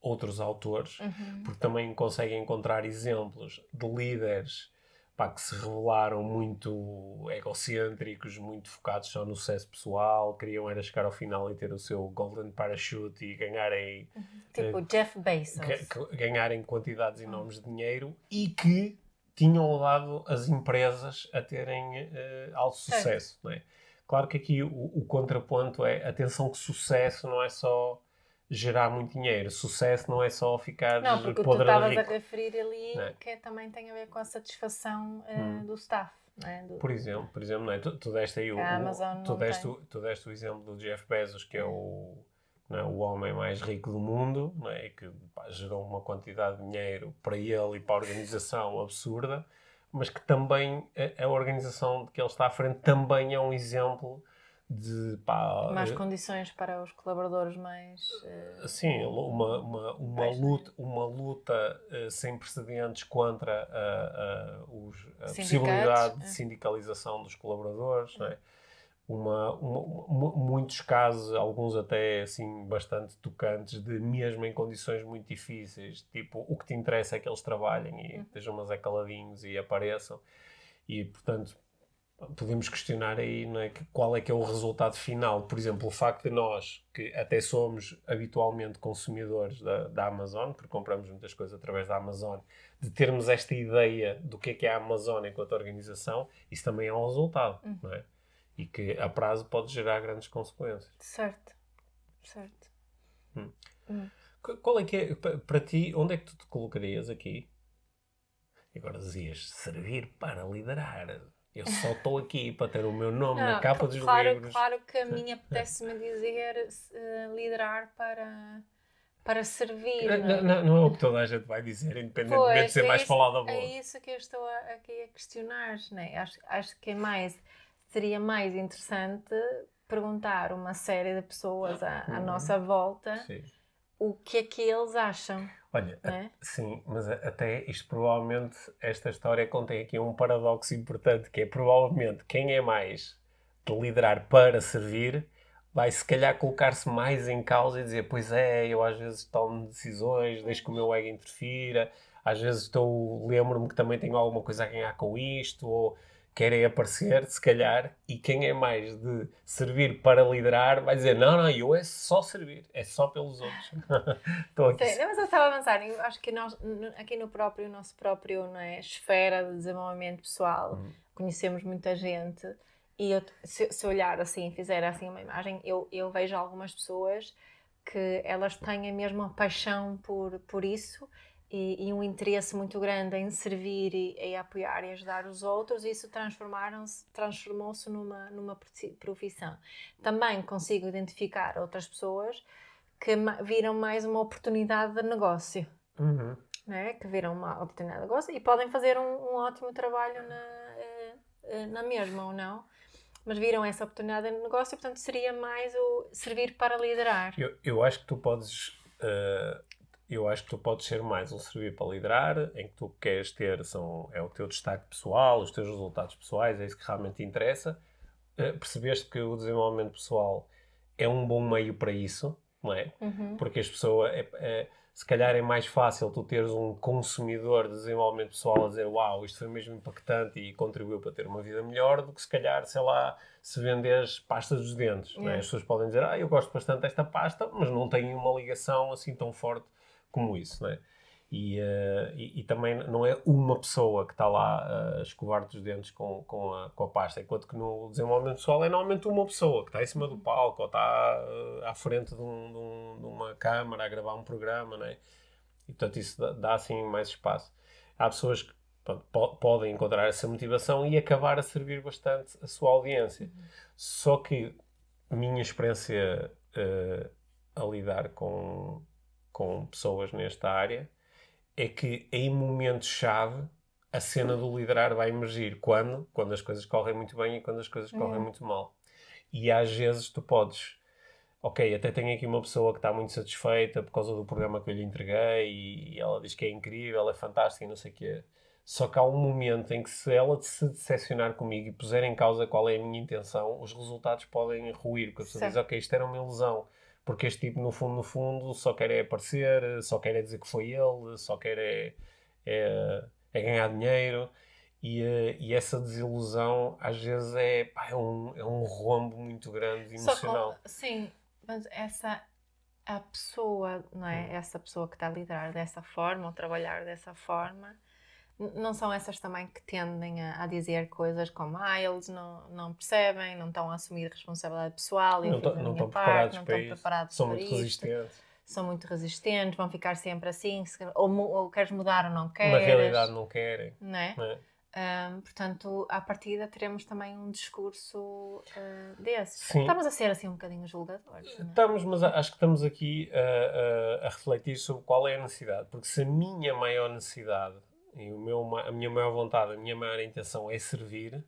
outros autores, uhum. porque também conseguem encontrar exemplos de líderes pá, que se revelaram muito egocêntricos, muito focados só no sucesso pessoal, queriam era chegar ao final e ter o seu golden parachute e ganharem... Uhum. Tipo Jeff Bezos. Ganharem quantidades enormes de dinheiro e que tinham levado as empresas a terem uh, alto sucesso. Não é? Claro que aqui o, o, contraponto é atenção que sucesso não é só gerar muito dinheiro, sucesso não é só ficar Não, porque tu estavas a referir ali é? que também tem a ver com a satisfação uh, hum. do staff. É? Do... Por exemplo, por exemplo não é? tu, tu deste aí o, o tu, deste, tu deste o exemplo do Jeff Bezos, que é o é? o homem mais rico do mundo, é? que pá, gerou uma quantidade de dinheiro para ele e para a organização absurda, mas que também a, a organização de que ele está à frente também é um exemplo de pá, mais uh, condições para os colaboradores mais uh, sim uma, uma, uma luta uma luta uh, sem precedentes contra os, a possibilidade de sindicalização dos colaboradores não é? Uma, uma, muitos casos, alguns até assim bastante tocantes, de mesmo em condições muito difíceis, tipo, o que te interessa é que eles trabalhem e uhum. estejam mas é caladinhos e apareçam. E, portanto, podemos questionar aí não é, qual é que é o resultado final. Por exemplo, o facto de nós, que até somos habitualmente consumidores da, da Amazon, porque compramos muitas coisas através da Amazon, de termos esta ideia do que é que é a Amazon enquanto organização, isso também é um resultado, uhum. não é? E que a prazo pode gerar grandes consequências. Certo, certo. Hum. Hum. Qual é que é, para ti, onde é que tu te colocarias aqui? Agora dizias, servir para liderar. Eu só estou aqui para ter o meu nome não, na capa dos claro, livros. Claro que a minha apetece-me dizer uh, liderar para, para servir. Não, não, não, não, é o que toda a gente vai dizer, independentemente pois, de ser é mais isso, falado a voz. É isso que eu estou aqui a questionar. Né? Acho, acho que é mais seria mais interessante perguntar uma série de pessoas à, à uhum. nossa volta sim. o que é que eles acham. Olha, é? a, sim, mas a, até isto provavelmente, esta história contém aqui um paradoxo importante, que é provavelmente quem é mais de liderar para servir vai se calhar colocar-se mais em causa e dizer, pois é, eu às vezes tomo decisões, deixo que o meu ego interfira, às vezes estou, lembro-me que também tenho alguma coisa a ganhar com isto, ou querem aparecer, se calhar, e quem é mais de servir para liderar vai dizer: não, não, eu é só servir, é só pelos outros. Estou aqui. Sim, mas eu estava a pensar, eu acho que nós, aqui no próprio, nosso próprio não é, esfera de desenvolvimento pessoal, uhum. conhecemos muita gente. E eu, se, se olhar assim, fizer assim uma imagem, eu, eu vejo algumas pessoas que elas têm a mesma paixão por, por isso e, e, um interesse muito grande em servir e, apoiar e ajudar os outros, isso transformou-se numa, numa profissão. Também consigo identificar outras pessoas que viram mais uma oportunidade de negócio. Uhum. Né? Que viram uma oportunidade de negócio e podem fazer um, um ótimo trabalho na, eh, eh, na mesma ou não mas viram essa oportunidade de negócio, portanto seria mais o servir para liderar. Eu, eu acho que tu podes uh, eu acho que tu podes ser mais um servir para liderar, em que tu queres ter, são, é o teu destaque pessoal, os teus resultados pessoais, é isso que realmente te interessa. Uh, percebeste que o desenvolvimento pessoal é um bom meio para isso, não é? Uhum. Porque as pessoas, é, é, se calhar é mais fácil tu teres um consumidor de desenvolvimento pessoal a dizer uau, isto foi mesmo impactante e contribuiu para ter uma vida melhor, do que se calhar, sei lá, se vendes pasta dos dentes. É? As pessoas podem dizer, ah, eu gosto bastante desta pasta, mas não tenho uma ligação assim tão forte como isso, não é? E, uh, e, e, também não é uma pessoa que está lá uh, a escovar-te os dentes com, com, a, com a pasta, enquanto que no desenvolvimento pessoal é normalmente uma pessoa que está em cima do palco ou está uh, à frente de, um, de, um, de, uma câmara a gravar um programa, né? e portanto isso dá, dá assim mais espaço. Há pessoas que pronto, po podem encontrar essa motivação e acabar a servir bastante a sua audiência. Só que minha experiência a lidar com, com pessoas nesta área é que em momentos-chave a cena do liderar vai emergir. Quando? Quando as coisas correm muito bem e quando as coisas correm muito mal. E às vezes tu podes, ok, até tenho aqui uma pessoa que está muito satisfeita por causa do programa que eu lhe entreguei e ela diz que é incrível, é fantástico e não sei o quê. Só que há um momento em que se ela se decepcionar comigo e puser em causa qual é a minha intenção, os resultados podem ruir. Porque a pessoa diz, ok, isto era uma ilusão porque este tipo, no fundo, no fundo, só quer é aparecer, só quer é dizer que foi ele, só quer é, é, é ganhar dinheiro. E, eh, e, essa desilusão, às vezes, é, pá, é, um, é um rombo muito grande emocional. Com, sim, mas essa a pessoa, não é? Hum. Essa pessoa que está a liderar dessa forma ou trabalhar dessa forma não são essas também que tendem a, a, dizer coisas como ah, eles não, não percebem, não estão a assumir responsabilidade pessoal, não, não estão preparados, não estão preparados são muito resistentes. São muito resistentes, vão ficar sempre assim, ou, ou queres mudar ou não queres. Na realidade não querem. Não é? Não é? Um, portanto, à partida teremos também um discurso uh, desse. Sim. Estamos a ser assim um bocadinho julgadores. É? Estamos, mas acho que estamos aqui a, a, a refletir sobre qual é a necessidade. Porque se a minha maior necessidade e o meu, a minha maior vontade, a minha maior intenção é servir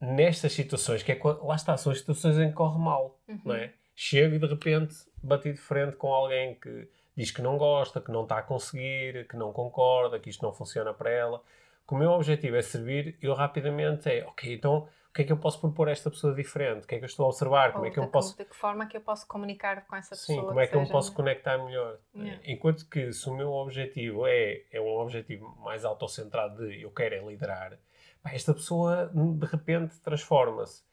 nestas situações, que é lá está, são as situações em que corre mal, uhum. não é? Chego e de repente bati de frente com alguém que diz que não gosta, que não está a conseguir, que não concorda, que isto não funciona para ela. Que o meu objetivo é servir, eu rapidamente é, ok, então o que é que eu posso propor a esta pessoa diferente? O que é que eu estou a observar? Como é que eu posso... De que forma é que eu posso comunicar com essa pessoa? Sim, como é que, que eu me posso conectar melhor? Yeah. Enquanto que se o meu objetivo é, é um objetivo mais autocentrado de eu quero é liderar, esta pessoa de repente transforma-se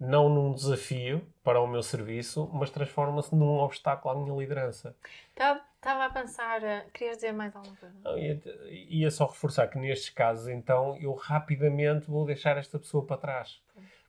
não num desafio para o meu serviço, mas transforma-se num obstáculo à minha liderança. Estava a pensar, eh, querias dizer mais alguma coisa? Não, ia, ia, só reforçar que nestes casos, então, eu rapidamente vou deixar esta pessoa para trás.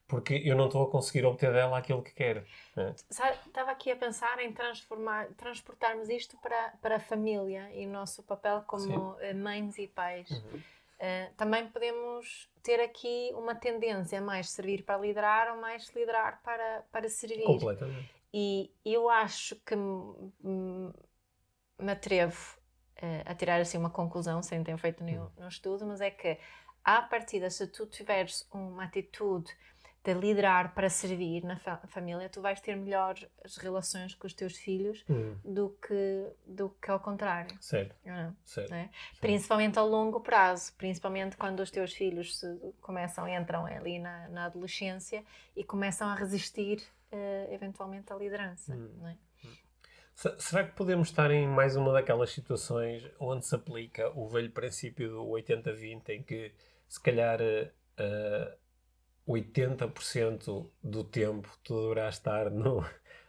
Porque eu não estou a conseguir obter dela aquilo que quero. Né? Estava aqui a pensar em transformar, transportarmos isto para, para a família e o nosso papel como Sim. Eh, mães e pais. Uhum. Uh, também podemos ter aqui uma tendência mais servir para liderar ou mais liderar para, para servir. Completamente. E eu acho que me atrevo uh, a tirar assim uma conclusão, sem ter feito nenhum, hum. nenhum estudo, mas é que à partida, se tu tiveres uma atitude de liderar para servir na fa família, tu vais ter melhores relações com os teus filhos hum. do, que, do que ao contrário. Certo. Não, certo. É? Principalmente ao longo prazo, principalmente quando os teus filhos começam, entram ali na, na adolescência e começam a resistir uh, eventualmente à liderança. Hum. Será que podemos estar em mais uma daquelas situações onde se aplica o velho princípio do 80-20, em que se calhar uh, 80% do tempo tu deverás estar no,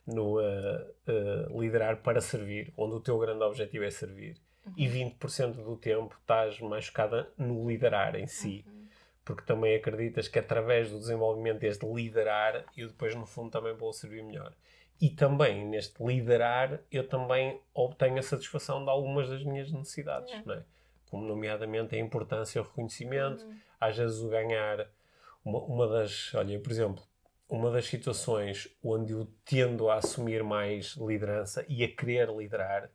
no uh, uh, liderar para servir, onde o teu grande objetivo é servir, uhum. e 20% do tempo estás mais focada no liderar em si. Uhum. Porque também acreditas que através do desenvolvimento deste liderar, eu depois no fundo também vou servir melhor. E também neste liderar, eu também obtenho a satisfação de algumas das minhas necessidades, não é? Como, nomeadamente, a importância, o reconhecimento, uhum. às vezes o ganhar uma, uma das, olha, por exemplo, uma das situações onde eu tendo a assumir mais liderança e a querer liderar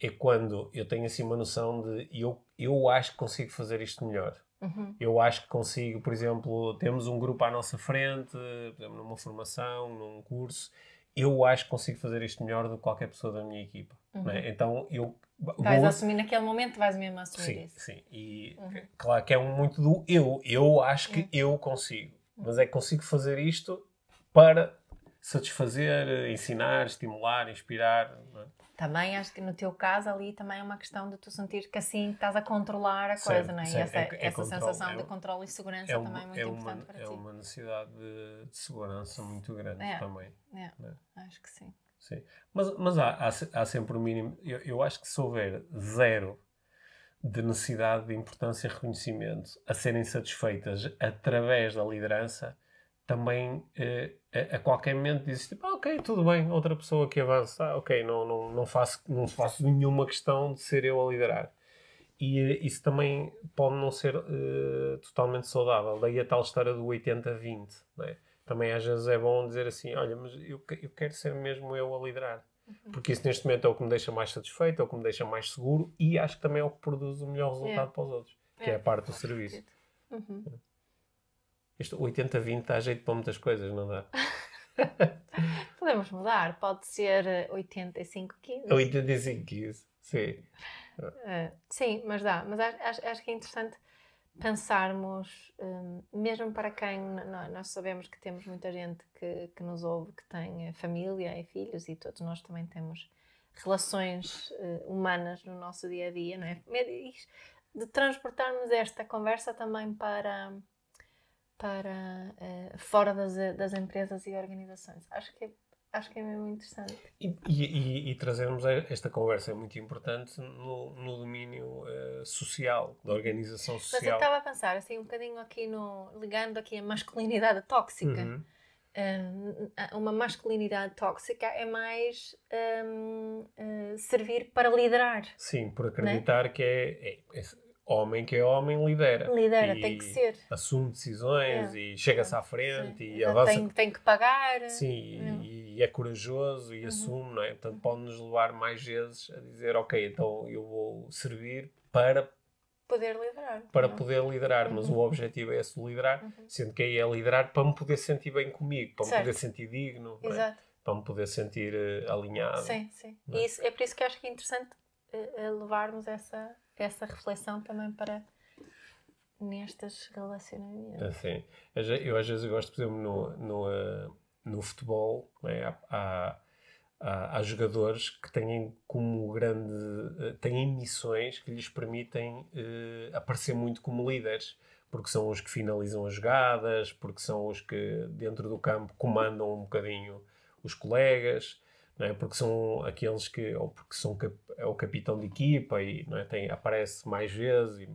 é quando eu tenho assim uma noção de eu, eu acho que consigo fazer isto melhor. Uhum. Eu acho que consigo, por exemplo, temos um grupo à nossa frente, por exemplo, numa formação, num curso, eu acho que consigo fazer isto melhor do que qualquer pessoa da minha equipa. É? Uhum. Né? Então eu. Vais vou... assumir naquele momento, vais mesmo assumir sim, isso. Sim, e uhum. claro que é muito do eu. Eu acho que uhum. eu consigo. Mas é que consigo fazer isto para satisfazer, ensinar, estimular, inspirar. É? Também acho que no teu caso ali também é uma questão de tu sentir que assim estás a controlar a coisa, não é? E essa, é, é essa sensação é, de controle e segurança é também é muito importante uma, para é ti. É uma necessidade de, de, segurança muito grande também. É, acho que sim. Sim. Mas, mas há, há, há sempre o um mínimo. Eu, eu acho que se houver zero de necessidade de importância e reconhecimento a serem satisfeitas através da liderança, também eh, a, a, qualquer momento dizes tipo, ah, ok, tudo bem, outra pessoa que avança, ah, ok, não, não, não, faço, não faço nenhuma questão de ser eu a liderar. E uh, isso também pode não ser uh, totalmente saudável. Daí a tal história do 80-20. É? Também às vezes é bom dizer assim: olha, mas eu, eu quero ser mesmo eu a liderar. Uhum. Porque isso neste momento é o que me deixa mais satisfeito, é o que me deixa mais seguro e acho que também é o que produz o melhor resultado yeah. para os outros, que é, é a parte do serviço. Uhum. Este 80-20 dá jeito para muitas coisas, não dá? Podemos mudar, pode ser 85-15. 85-15, sim. Uh, sim, mas dá. Mas acho, acho que é interessante pensarmos, um, mesmo para quem nós sabemos que temos muita gente que, que nos ouve, que tem família e filhos, e todos nós também temos relações uh, humanas no nosso dia a dia, não é? De transportarmos esta conversa também para, para uh, fora das, das empresas e organizações. Acho que é Acho que é mesmo interessante. E, e, e, trazermos esta conversa é muito importante no, no domínio uh, social, da organização social. Mas eu estava a pensar, assim, um bocadinho aqui no. ligando aqui a masculinidade tóxica. Uhum. Um, uma masculinidade tóxica é mais um, uh, eh, servir para liderar. Sim, por acreditar né? que é, é, é homem que é homem lidera. Lidera, tem que ser. Assume decisões é. e chega-se à frente Sim. e avança. Tem, tem que pagar. Sim, é. e, e, é corajoso e uhum. assume, não é? Portanto, pode-nos levar mais vezes a dizer, ok, então eu vou servir para poder liderar. Para não? poder liderar, mas uhum. o objetivo é esse liderar, uhum. sendo que aí é liderar para me poder sentir bem comigo, para certo. me poder sentir digno, é? para me poder sentir uh, alinhado. Sim, sim. É? E isso, é por isso que acho que é interessante uh, levarmos essa essa reflexão também para nestes relacionamentos. Assim, eu às vezes gosto, por exemplo, no, no, uh, no futebol, né, há, há, há, jogadores que têm como grande. Uh, têm missões que lhes permitem aparecer muito como líderes. Porque são os que finalizam as jogadas, porque são os que dentro do campo comandam um bocadinho os colegas não é? porque são aqueles que, ou porque são, é o capitão de equipa e não é? Tem, aparece mais vezes. E,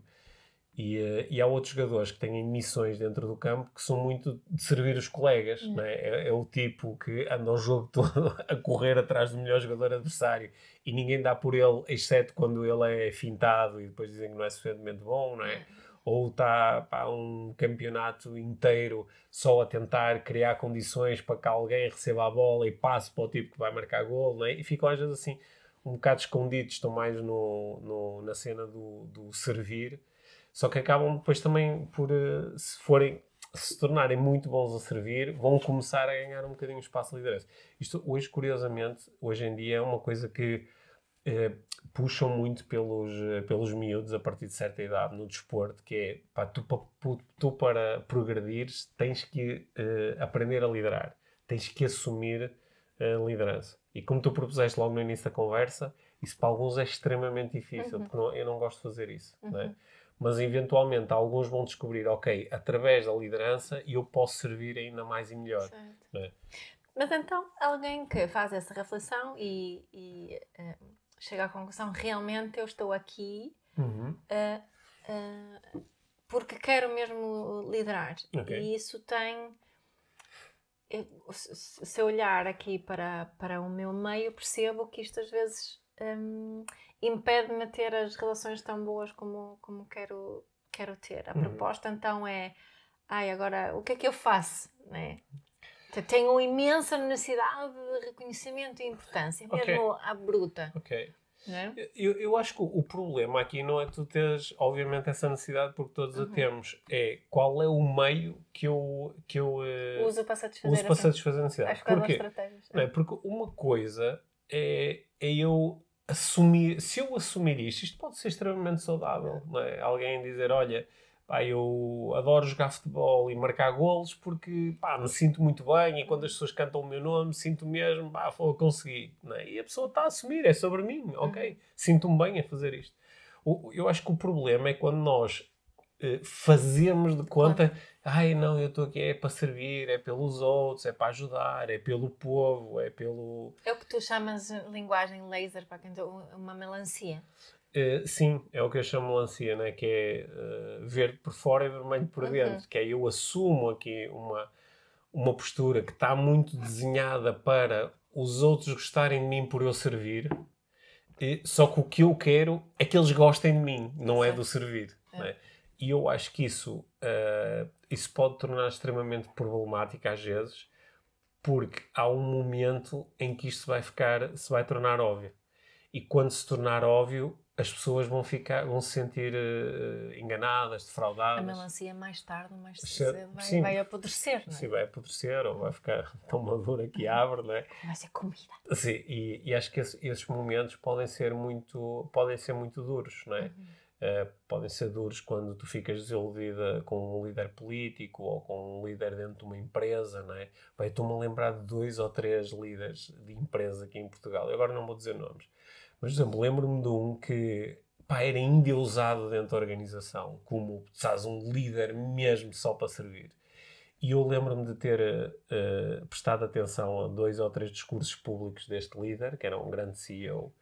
e, eh, e, há outros jogadores que têm missões dentro do campo que são muito de servir os colegas. Não é? É, é o tipo que anda o jogo todo a correr atrás do melhor jogador adversário e ninguém dá por ele, exceto quando ele é fintado e depois dizem que não é suficientemente bom, não é? Ou está um campeonato inteiro só a tentar criar condições para que alguém receba a bola e passe para o tipo que vai marcar gol, é? e ficam às vezes assim um bocado escondidos, estão mais no, no, na cena do, do servir, só que acabam depois também por, eh, se forem se tornarem muito bons a servir, vão começar a ganhar um bocadinho espaço de liderança. Isto hoje, curiosamente, hoje em dia é uma coisa que eh, puxam muito pelos, eh, pelos miúdos a partir de certa idade no desporto, que é pá, tu, tu para progredires tens que uh, aprender a liderar, tens que assumir a liderança. E como tu propuseste logo no início da conversa, isso para alguns é extremamente difícil, uhum. porque não, eu não gosto de fazer isso. É? Uhum. Mas eventualmente alguns vão descobrir, ok, através da liderança eu posso servir ainda mais e melhor. É? Mas então, alguém que faz essa reflexão e, e chega à conclusão realmente eu estou aqui uhum. uh, uh, porque quero mesmo liderar. Okay. E isso tem. se eu olhar aqui para, para o meu meio, percebo que isto às vezes um, impede-me de ter as relações tão boas como, como quero, quero ter. A uhum. proposta então é: ai, agora o que é que eu faço? Né? Tenho imensa necessidade de reconhecimento e importância, mesmo okay. à bruta. Ok. É? Eu, eu acho que o problema aqui não é tu teres, obviamente, essa necessidade, porque todos uhum. a temos. É qual é o meio que eu, que eu uh, uso para satisfazer, uso para satisfazer a necessidade. Acho que Porquê? Não é? Porque uma coisa é, é eu assumir. Se eu assumir isto, isto pode ser extremamente saudável. Não é? Alguém dizer: olha pá, eu adoro jogar futebol e marcar golos porque pá, me sinto muito bem e quando as pessoas cantam o meu nome sinto mesmo, pá, vou conseguir. É? E a pessoa está a assumir, é sobre mim, ok? Uhum. Sinto-me bem a fazer isto. eu acho que o problema é quando nós uh, fazemos de conta, ai não, eu estou aqui é para servir, é pelos outros, é para ajudar, é pelo povo, é pelo. É o que tu chamas linguagem laser, para quem uma melancia. Uh, sim, é o que eu chamo melancia, né? que é uh, verde por fora e vermelho por uhum. dentro. Que é eu assumo aqui uma, uma postura que está muito desenhada para os outros gostarem de mim por eu servir, e, só que o que eu quero é que eles gostem de mim, não é do servir. É. Né? E eu acho que isso, uh, isso pode tornar extremamente problemático às vezes, porque há um momento em que isto vai ficar, se vai tornar óbvio. E quando se tornar óbvio, as pessoas vão ficar, vão se sentir uh, enganadas, defraudadas. A melancia mais tarde ou mais cedo vai, sim, vai apodrecer, não é? Sim, vai apodrecer ou vai ficar tão madura que abre, não é? Vai ser comida. Sim, e, e acho que esse, esses momentos podem ser muito, podem ser muito duros, não é? Uhum. Uh, podem ser duros quando tu ficas desiludida com um líder político ou com um líder dentro de uma empresa, não é? Estou-me a lembrar de dois ou três líderes de empresa aqui em Portugal. Eu agora não vou dizer nomes mas, por exemplo, lembro-me de um que pá, era endeusado dentro da organização, como sabes, um líder mesmo só para servir. E eu lembro-me de ter uh, prestado atenção a dois ou três discursos públicos deste líder, que era um grande CEO,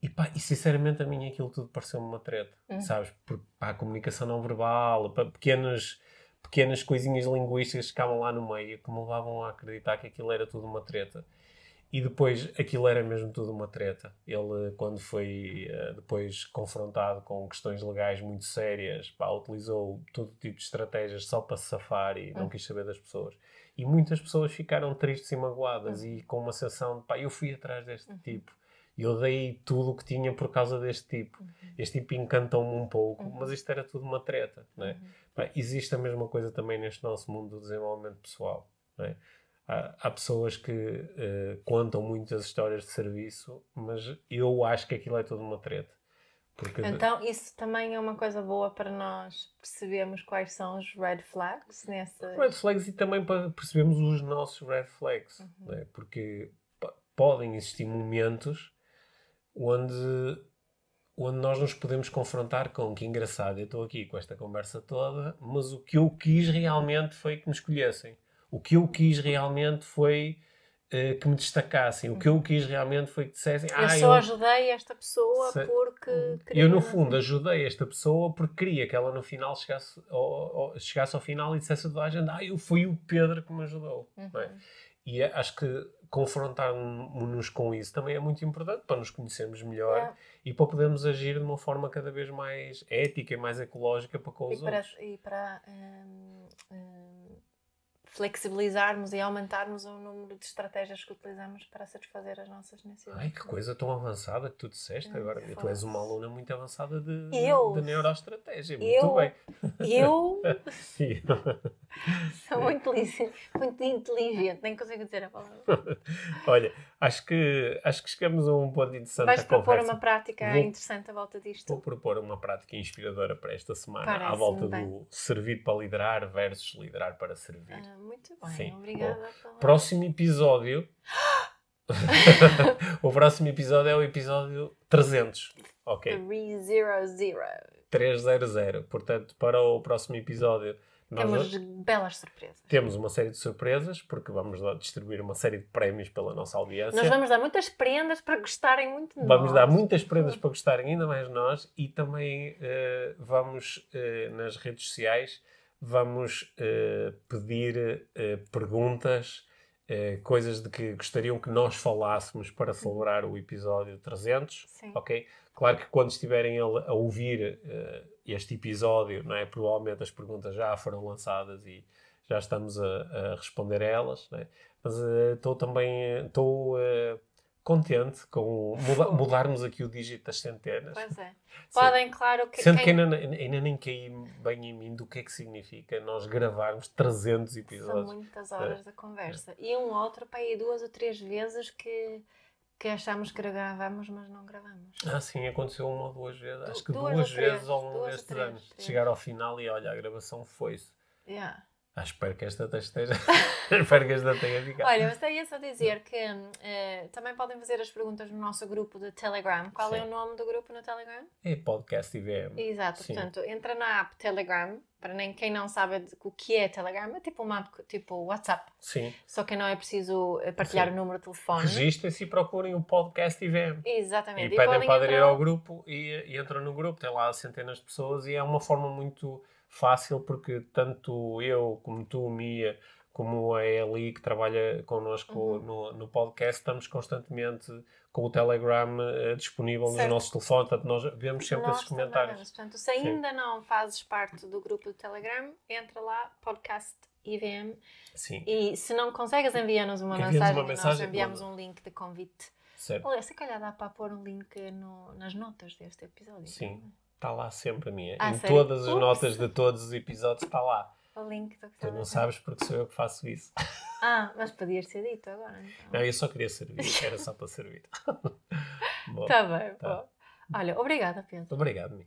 e, pá, e sinceramente a mim aquilo tudo pareceu-me uma treta, uhum. sabes? Porque pá, a comunicação não verbal, pá, pequenas, pequenas coisinhas linguísticas que ficavam lá no meio que me levavam a acreditar que aquilo era tudo uma treta. E depois aquilo era mesmo tudo uma treta. Ele, quando foi uh, depois confrontado com questões legais muito sérias, pá, utilizou todo tipo de estratégias só para se safar e não hum. quis saber das pessoas. E muitas pessoas ficaram tristes e magoadas uhum. e com uma sensação de pá, eu fui atrás deste uhum. tipo. Eu dei tudo o que tinha por causa deste tipo. Uhum. Este tipo encantou-me um pouco, uhum. mas isto era tudo uma treta. Não é? Pá, existe a mesma coisa também neste nosso mundo do desenvolvimento pessoal. Não é? Há, há pessoas que uh, contam muitas histórias de serviço, mas eu acho que aquilo é toda uma treta. Porque... Então, isso também é uma coisa boa para nós percebermos quais são os red flags nessa. Red flags e também para percebermos os nossos red flags. Uhum. Né? Porque podem existir momentos onde, onde nós nos podemos confrontar com que engraçado, eu estou aqui com esta conversa toda, mas o que eu quis realmente foi que me escolhessem. O que eu quis realmente foi uh, que me destacassem. O que eu quis realmente foi que dissessem. Eu ah, só eu... ajudei esta pessoa Se... porque. Queria... Eu, no fundo, ajudei esta pessoa porque queria que ela no final chegasse ao, chegasse ao final e dissesse a toda a gente: Ah, eu fui o Pedro que me ajudou. É? Uhum. É? E acho que confrontarmos-nos com isso também é muito importante para nos conhecermos melhor e para podermos agir de uma forma cada vez mais ética e mais ecológica para com os e para, outros. E para hum, hum, flexibilizarmos e aumentarmos o número de estratégias que utilizamos para satisfazer as nossas necessidades. Ai, que coisa tão avançada que tu disseste hum, agora. Tu és uma aluna muito avançada de, eu, de neuroestratégia. Muito eu, bem. Eu sou muito, muito inteligente, nem consigo dizer a palavra. Olha, acho que, acho que chegamos a um ponto interessante Vais propor uma prática vou, interessante à volta disto? Vou propor uma prática inspiradora para esta semana, à volta bem. do servir para liderar versus liderar para servir. Ah, muito bem, Sim. obrigada. Bom, próximo episódio. o próximo episódio é o episódio 300. Ok. 300. 300. Portanto, para o próximo episódio temos belas surpresas. Temos uma série de surpresas, porque vamos distribuir uma série de prémios pela nossa audiência. Nós vamos dar muitas prendas para gostarem muito de nós. Vamos dar muitas prendas para gostarem ainda mais de nós e também uh, vamos, uh, nas redes sociais, vamos uh, pedir perguntas, coisas de que gostariam que nós falássemos para celebrar o episódio 300. Sim. Ok? Claro que quando estiverem a, ouvir este episódio, não é? Provavelmente as perguntas já foram lançadas e já estamos a, a responder a elas, é? Mas estou uh, também uh, contente com muda, mudarmos aqui o dígito das centenas. Pois é. Podem, claro, que. Sendo quem... que ainda, ainda, nem caí bem em mim do que é que significa nós gravarmos 300 episódios. São muitas horas é. da conversa. E um outro, para aí duas ou três vezes que que achámos que gravamos, mas não gravamos. Ah, sim, aconteceu uma ou duas vezes. Acho que duas, duas vezes ao longo destes anos. Chegar ao final e olha, a gravação foi-se. Yeah. Ah, espero que esta esteja. espero que esta tenha ficado. Olha, mas ia só dizer que uh, também podem fazer as perguntas no nosso grupo de Telegram. Qual Sim. é o nome do grupo no Telegram? É Podcast IVM. Exato, Sim. portanto, entra na app Telegram. Para nem quem não sabe o que é Telegram, é tipo uma app tipo WhatsApp. Sim. Só que não é preciso eh, partilhar Sim. o número de telefone. Registrem-se e procurem o Podcast IVM. Exatamente. E, e pedem para aderir ao grupo e, e entram no grupo. Tem lá centenas de pessoas e é uma forma muito fácil porque tanto eu como tu, Mia, como a Eli que trabalha connosco uhum. no, no podcast, estamos constantemente com o Telegram uh, disponível certo. nos nossos telefones, portanto nós vemos sempre nós esses comentários. Portanto, se ainda Sim. não fazes parte do grupo do Telegram, entra lá, podcast IVM. Sim. E se não consegues, envia-nos uma, mensagem, uma mensagem nós enviamos um link de convite. Certo. Olha, se calhar dá para pôr um link no, nas notas deste episódio. Sim. Está lá sempre a minha. Ah, em sério? todas as Ups. notas de todos os episódios está lá. O link do que Tu não sabes porque sou eu que faço isso. Ah, mas podias ser dito agora. Então. Não, eu só queria servir, era só para servir. Está bem, tá. Olha, obrigada, Pedro. Obrigado, Mi.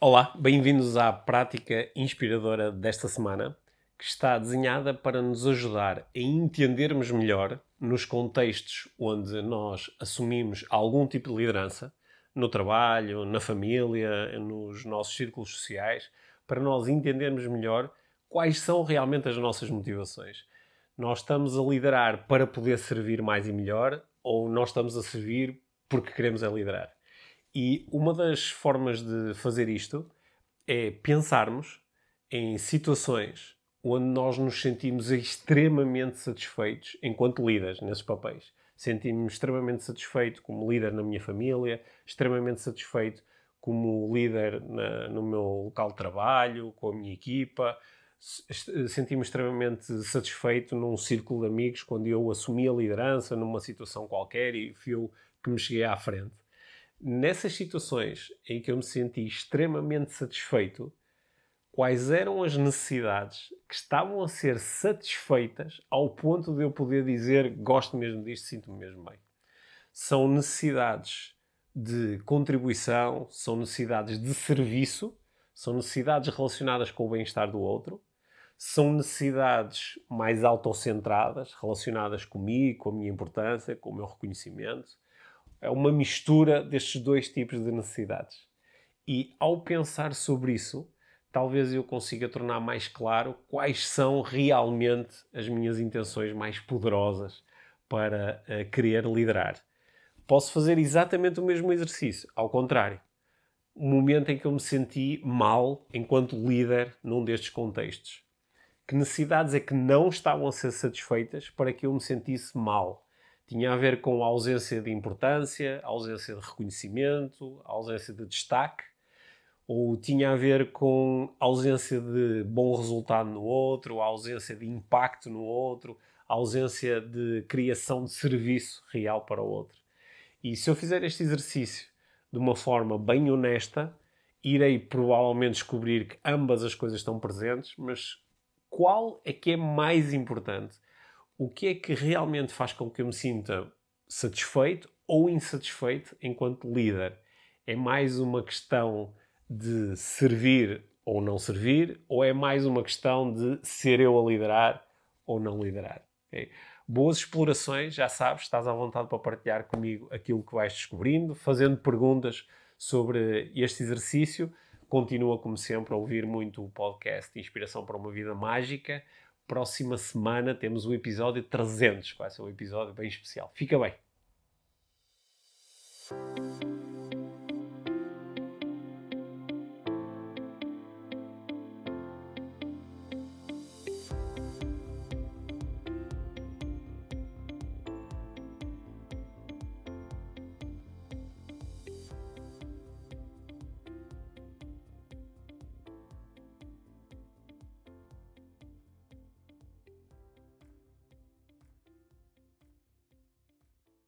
Olá, bem-vindos à prática inspiradora desta semana, que está desenhada para nos ajudar a entendermos melhor nos contextos onde nós assumimos algum tipo de liderança no trabalho, na família, nos nossos círculos sociais, para nós entendermos melhor quais são realmente as nossas motivações. Nós estamos a liderar para poder servir mais e melhor ou nós estamos a servir porque queremos é liderar? E uma das formas de fazer isto é pensarmos em situações onde nós nos sentimos extremamente satisfeitos enquanto líderes nesses papéis senti-me extremamente satisfeito como líder na minha família, extremamente satisfeito como líder na, no meu local de trabalho, com a minha equipa. Senti-me extremamente satisfeito num círculo de amigos quando eu assumi a liderança numa situação qualquer e fui eu que me cheguei à frente. Nessas situações em que eu me senti extremamente satisfeito, quais eram as necessidades que estavam a ser satisfeitas ao ponto de eu poder dizer gosto mesmo disto, sinto-me mesmo bem. São necessidades de contribuição, são necessidades de serviço, são necessidades relacionadas com o bem-estar do outro, são necessidades mais autocentradas, relacionadas comigo, com a minha importância, com o meu reconhecimento. É uma mistura destes dois tipos de necessidades. E ao pensar sobre isso, talvez eu consiga tornar mais claro quais são realmente as minhas intenções mais poderosas para uh, querer liderar. Posso fazer exatamente o mesmo exercício, ao contrário. O momento em que eu me senti mal enquanto líder num destes contextos. Que necessidades é que não estavam a ser satisfeitas para que eu me sentisse mal? Tinha a ver com a ausência de importância, a ausência de reconhecimento, a ausência de destaque ou tinha a ver com ausência de bom resultado no outro, ausência de impacto no outro, ausência de criação de serviço real para o outro. E se eu fizer este exercício de uma forma bem honesta, irei provavelmente descobrir que ambas as coisas estão presentes, mas qual é que é mais importante? O que é que realmente faz com que eu me sinta satisfeito ou insatisfeito enquanto líder? É mais uma questão de servir ou não servir, ou é mais uma questão de ser eu a liderar ou não liderar? Okay? Boas explorações, já sabes, estás à vontade para partilhar comigo aquilo que vais descobrindo, fazendo perguntas sobre este exercício. Continua, como sempre, a ouvir muito o podcast Inspiração para uma Vida Mágica. Próxima semana temos o episódio 300, que vai ser um episódio bem especial. Fica bem!